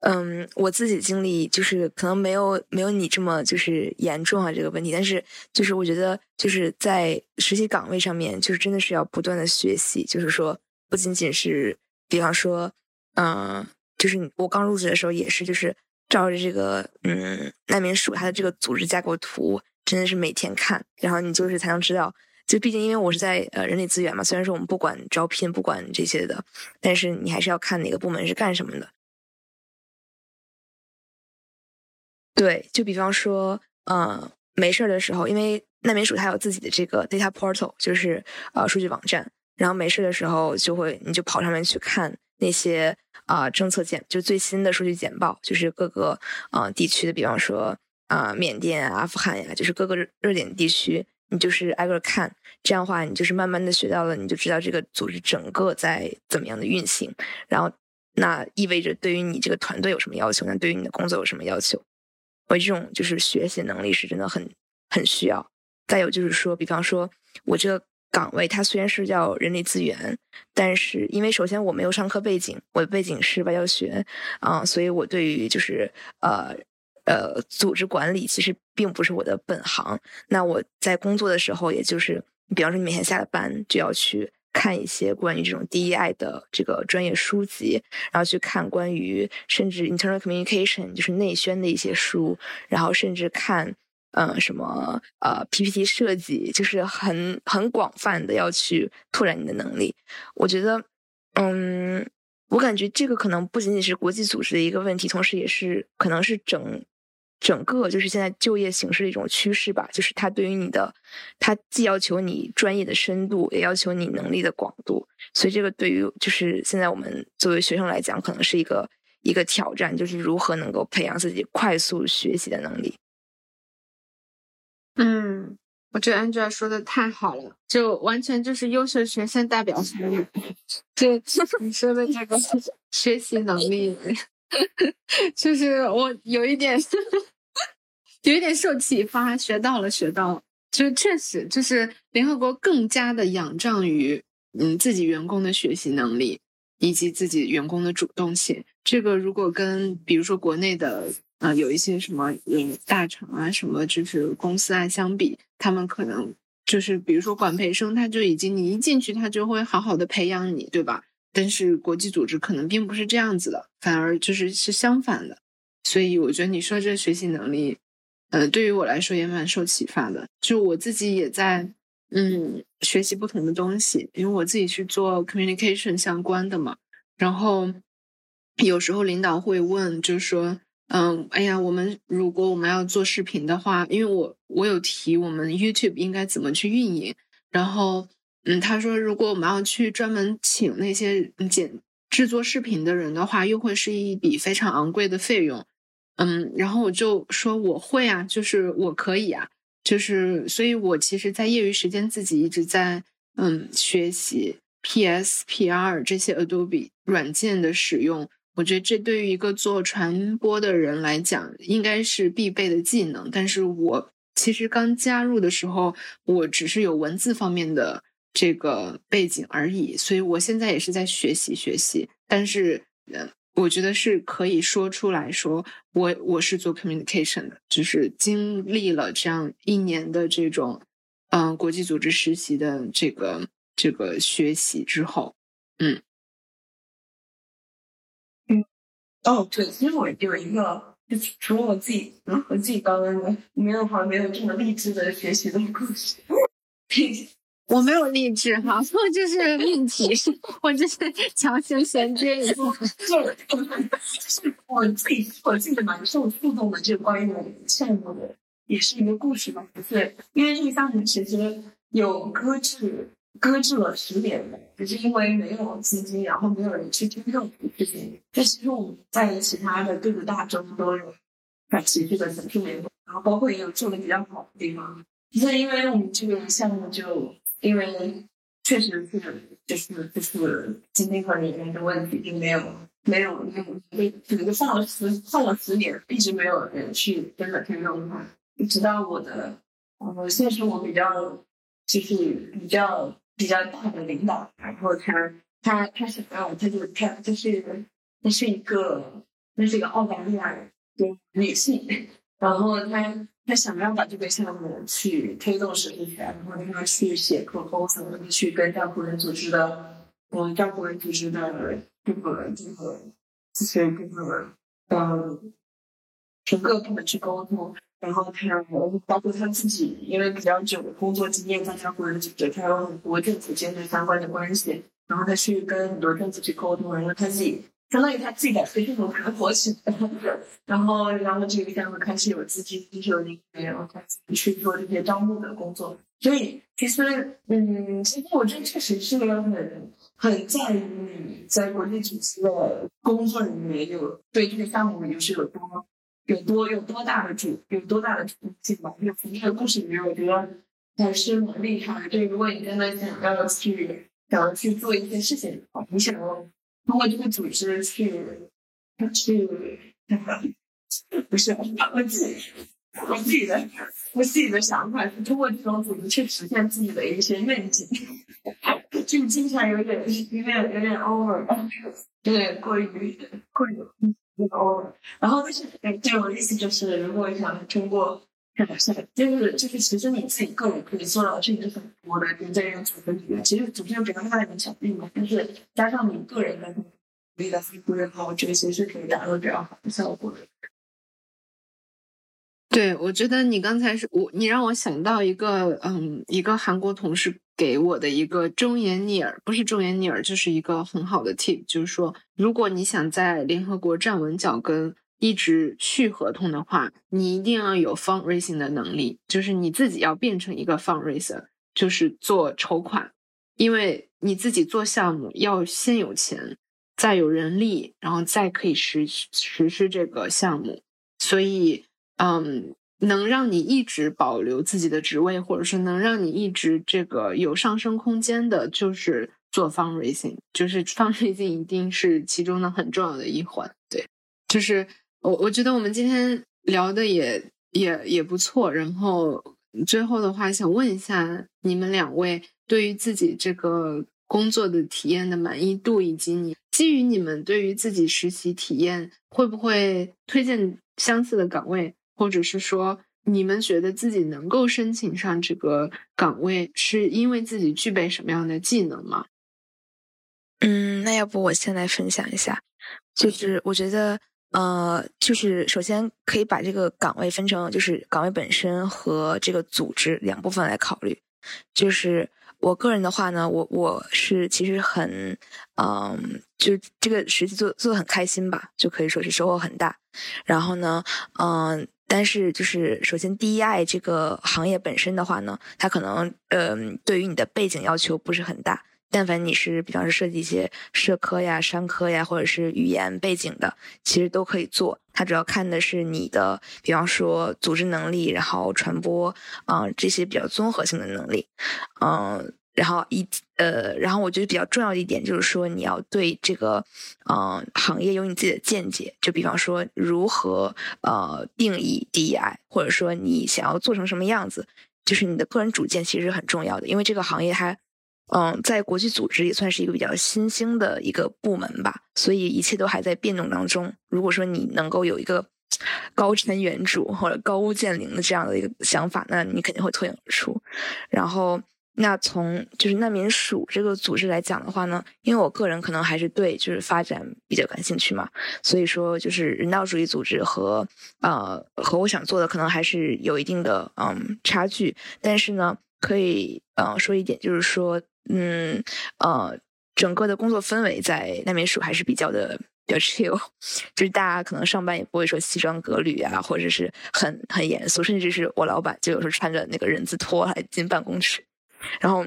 嗯，我自己经历就是可能没有没有你这么就是严重啊这个问题，但是就是我觉得就是在实习岗位上面，就是真的是要不断的学习。就是说，不仅仅是比方说，嗯，就是我刚入职的时候也是，就是照着这个嗯难民署它的这个组织架构图，真的是每天看，然后你就是才能知道。就毕竟因为我是在呃人力资源嘛，虽然说我们不管招聘不管这些的，但是你还是要看哪个部门是干什么的。对，就比方说，嗯，没事儿的时候，因为难民署它有自己的这个 data portal，就是呃数据网站，然后没事的时候就会你就跑上面去看那些啊政策简，就最新的数据简报，就是各个啊地区的，比方说啊缅甸啊阿富汗呀，就是各个热点地区，你就是挨个看，这样的话你就是慢慢的学到了，你就知道这个组织整个在怎么样的运行，然后那意味着对于你这个团队有什么要求，那对于你的工作有什么要求。我这种就是学习能力是真的很很需要。再有就是说，比方说我这个岗位，它虽然是叫人力资源，但是因为首先我没有上课背景，我的背景是外交学啊，所以我对于就是呃呃组织管理其实并不是我的本行。那我在工作的时候，也就是比方说你每天下了班就要去。看一些关于这种 DEI 的这个专业书籍，然后去看关于甚至 internal communication 就是内宣的一些书，然后甚至看嗯什么呃 PPT 设计，就是很很广泛的要去拓展你的能力。我觉得，嗯，我感觉这个可能不仅仅是国际组织的一个问题，同时也是可能是整。整个就是现在就业形势的一种趋势吧，就是它对于你的，它既要求你专业的深度，也要求你能力的广度，所以这个对于就是现在我们作为学生来讲，可能是一个一个挑战，就是如何能够培养自己快速学习的能力。嗯，我觉得 Angela 说的太好了，就完全就是优秀学生代表声音，就 你说的这个 学习能力。就是我有一点，有一点受启发，学到了，学到了。就确实，就是联合国更加的仰仗于嗯自己员工的学习能力以及自己员工的主动性。这个如果跟比如说国内的啊有一些什么嗯大厂啊什么就是公司啊相比，他们可能就是比如说管培生，他就已经你一进去，他就会好好的培养你，对吧？但是国际组织可能并不是这样子的，反而就是是相反的，所以我觉得你说这学习能力，呃，对于我来说也蛮受启发的。就我自己也在嗯学习不同的东西，因为我自己是做 communication 相关的嘛。然后有时候领导会问，就是说，嗯，哎呀，我们如果我们要做视频的话，因为我我有提我们 YouTube 应该怎么去运营，然后。嗯，他说，如果我们要去专门请那些剪制作视频的人的话，又会是一笔非常昂贵的费用。嗯，然后我就说我会啊，就是我可以啊，就是所以，我其实，在业余时间自己一直在嗯学习 PS、PR 这些 Adobe 软件的使用。我觉得这对于一个做传播的人来讲，应该是必备的技能。但是我其实刚加入的时候，我只是有文字方面的。这个背景而已，所以我现在也是在学习学习，但是，呃，我觉得是可以说出来说，我我是做 communication 的，就是经历了这样一年的这种，嗯，国际组织实习的这个这个学习之后，嗯，嗯，哦，对，其实我有一个，就除了我自己，嗯我自己刚刚的，没有好像没有这么励志的学习的故事。我没有励志哈，我就是命题，我就是强行衔接一下。就是我自己，我自己蛮受触动的，这个关于项目的，也是一个故事吧。是因为这个项目其实有搁置，搁置了十年，只是因为没有资金，然后没有人去推动这个事情。但其实我们在其他的各个大洲都有在持续的在做，然后包括也有做的比较好的地方。只是因为我们这个项目就。因为确实是，就是就是经济和人员的问题，就没有没有没有，被整个放了十放了十年，一直没有人去真的去用它。直到我的，呃，现在是我比较就是比较比较大的领导，然后他他他想要，他就他就是那是一个那是一个澳大利亚的女性，然后她。他想要把这个项目去推动实施起来，然后他去写 proposal，去跟教辅人组织的，嗯，教辅人组织的这个这个这些这个，嗯，整个部门去沟通。然后他包括他自己，因为比较久的工作经验，在相关的组织，他有很多政府间的相关的关系，然后他去跟很多政府去沟通，然后他自己相当于他自己在推这种盘活起来，然后然后这个项目开始有资金，就是有那个，然后开始去做这些招募的工作。所以其实，嗯，其实我这确实是很很在于你在国际组织的工作里面有对这个项目就是有多。有多有多大的主有多大的主动性吧？就从这个故事里面，我觉得还是蛮厉害的。就如果你真的想要去想要去做一些事情的话，你想要通过这个组织去去，不是我自己我自己的我自己的想法是通过这种组织去实现自己的一些愿景。这个听起来有点有点有点 over，有点过于过于。over，，然后但是，哎，对我的意思就是，如果想通过改善，就是就是，其实你自己个人可以做到的事情是很多的，就在这个组织里面，其实组织有比较大的影响力嘛，但是加上你个人的努力的付出，我觉得其实是可以达到比较好的效果的。对，我觉得你刚才是我，你让我想到一个，嗯，一个韩国同事给我的一个忠言逆耳，不是忠言逆耳，就是一个很好的 tip，就是说，如果你想在联合国站稳脚跟，一直续合同的话，你一定要有 fundraising 的能力，就是你自己要变成一个 fundraiser，就是做筹款，因为你自己做项目要先有钱，再有人力，然后再可以实实施这个项目，所以。嗯，能让你一直保留自己的职位，或者是能让你一直这个有上升空间的，就是做 fundraising，就是 fundraising 一定是其中的很重要的一环。对，就是我我觉得我们今天聊的也也也不错。然后最后的话，想问一下你们两位对于自己这个工作的体验的满意度，以及你基于你们对于自己实习体验，会不会推荐相似的岗位？或者是说，你们觉得自己能够申请上这个岗位，是因为自己具备什么样的技能吗？嗯，那要不我先来分享一下，就是我觉得，呃，就是首先可以把这个岗位分成，就是岗位本身和这个组织两部分来考虑。就是我个人的话呢，我我是其实很，嗯，就这个实习做做的很开心吧，就可以说是收获很大。然后呢，嗯。但是，就是首先，DEI 这个行业本身的话呢，它可能，嗯，对于你的背景要求不是很大。但凡你是，比方说设计一些社科呀、商科呀，或者是语言背景的，其实都可以做。它主要看的是你的，比方说组织能力，然后传播，啊，这些比较综合性的能力，嗯。然后一呃，然后我觉得比较重要的一点就是说，你要对这个嗯行业有你自己的见解。就比方说，如何呃定义 DEI，或者说你想要做成什么样子，就是你的个人主见其实很重要的。因为这个行业它嗯在国际组织也算是一个比较新兴的一个部门吧，所以一切都还在变动当中。如果说你能够有一个高瞻远瞩或者高屋建瓴的这样的一个想法，那你肯定会脱颖而出。然后。那从就是难民署这个组织来讲的话呢，因为我个人可能还是对就是发展比较感兴趣嘛，所以说就是人道主义组织和呃和我想做的可能还是有一定的嗯差距，但是呢可以呃说一点就是说嗯呃整个的工作氛围在难民署还是比较的比较 chill，就是大家可能上班也不会说西装革履啊，或者是很很严肃，甚至是我老板就有时候穿着那个人字拖来进办公室。然后，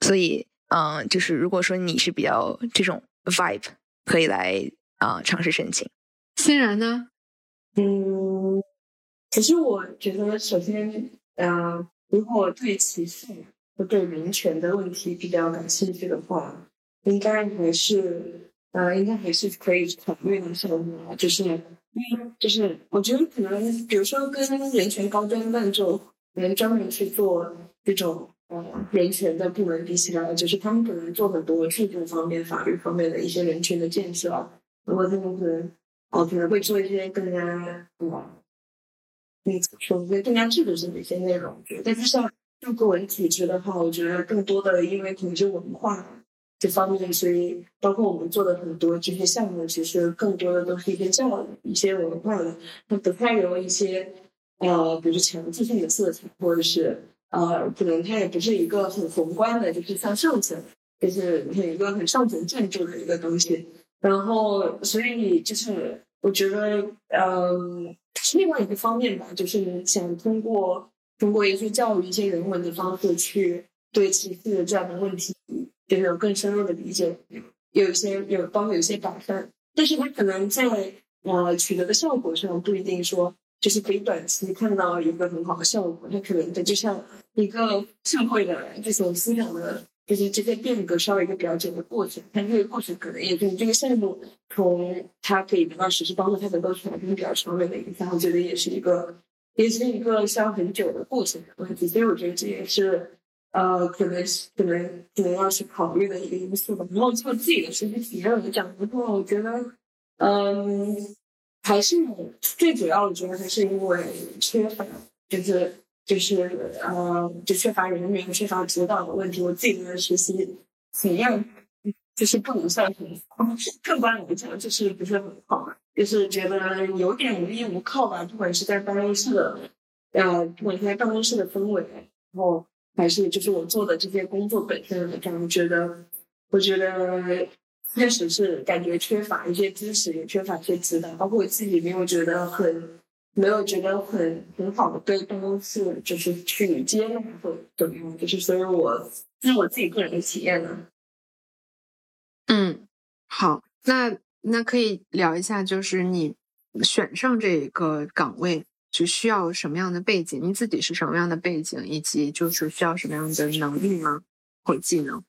所以，嗯，就是如果说你是比较这种 vibe，可以来啊尝试申请。欣然呢？嗯，其实我觉得，首先，嗯，如果对歧视或对人权的问题比较感兴趣的话，应该还是，呃，应该还是可以考虑一下的。就是，因为就是我觉得可能，比如说跟人权高端办就能专门去做。这种呃人权的部门比起来，就是他们可能做很多制度方面、法律方面的一些人权的建设。如果他们可能哦，可能会做一些更加嗯，那怎么说？一些更加制度性的一些内容。但是像像个人组织的话，我觉得更多的因为统治文化这方面，所以包括我们做的很多这些项目，其实更多的都是一些教育、一些文化的，它不太有一些呃，比如说强制性的色彩，或者是呃，可能它也不是一个很宏观的，就是像上层，就是有一个很上层建筑的一个东西。然后，所以就是我觉得，嗯，是另外一个方面吧，就是想通过通过一些教育、一些人文的方式去对歧视这样的问题，就是有更深入的理解，有一些有包括有一些改善。但是它可能在呃取得的效果上不一定说。就是可以短期看到一个很好的效果，它可能它就像一个社会的这种思想的，就是这些变革需要一个比较久的过程。但这个过程可能也就是这个项目从它可以得到实施帮助，它能够产生比较长远的影响。我觉得也是一个，也是一个需要很久的过程的问题。所以我觉得这也是呃，可能可能可能要去考虑的一个因素吧。然后就自己的实际体验来讲的话，我觉得嗯。还是最主要的，主要还是因为缺乏，就是就是呃，就缺乏人员、缺乏指导的问题。我自己的实习体验就是不能算很，客观来讲就是不是很好嘛，就是觉得有点无依无靠吧。不管是在办公室的，呃，不管是在办公室的氛围，然后还是就是我做的这些工作本身，我觉得，我觉得。确实是感觉缺乏一些知识，也缺乏一些指导，包括我自己没有觉得很，没有觉得很很好的对办公室就是去接纳或怎么样，就是所以我这是我自己个人的体验呢。嗯，好，那那可以聊一下，就是你选上这个岗位就需要什么样的背景？你自己是什么样的背景，以及就是需要什么样的能力吗？或技能？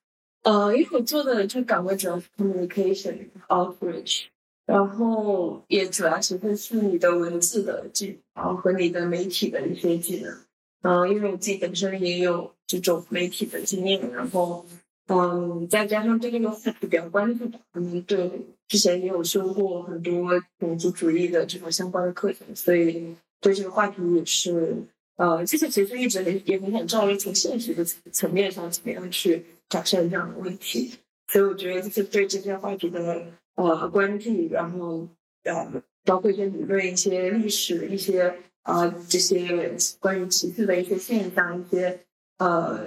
呃，因为我做的这个岗位主要是 communication outreach，然后也主要其实是你的文字的技能和你的媒体的一些技能。嗯，因为我自己本身也有这种媒体的经验，然后嗯，再加上对这个话题比较关注，可能对之前也有修过很多种族主义的这种相关的课程，所以对这个话题也是呃，这些其实一直也也很想知道，从现实的层面上怎么样去。改善这样的问题，所以我觉得就是对这些话题的呃关注，然后呃包括一些理论、一些历史、一些呃这些关于歧视的一些现象、一些呃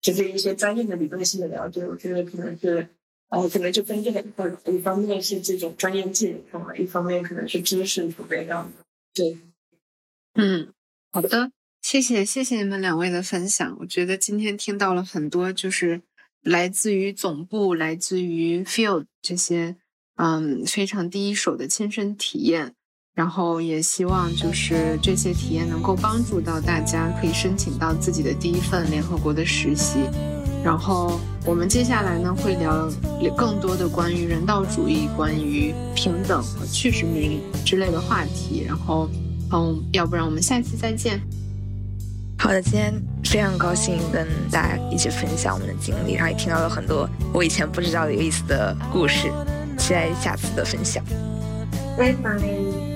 就是一些专业的理论性的了解，我觉得可能是呃可能就分这两块，一方面是这种专业技能上的，一方面可能是知识储备上的。对，嗯，好的，谢谢谢谢你们两位的分享，我觉得今天听到了很多就是。来自于总部，来自于 field 这些，嗯，非常第一手的亲身体验，然后也希望就是这些体验能够帮助到大家，可以申请到自己的第一份联合国的实习。然后我们接下来呢会聊更多的关于人道主义、关于平等和去殖民之类的话题。然后，嗯，要不然我们下期再见。好的，今天非常高兴跟大家一起分享我们的经历，然后也听到了很多我以前不知道的有意思的故事，期待下次的分享。拜拜。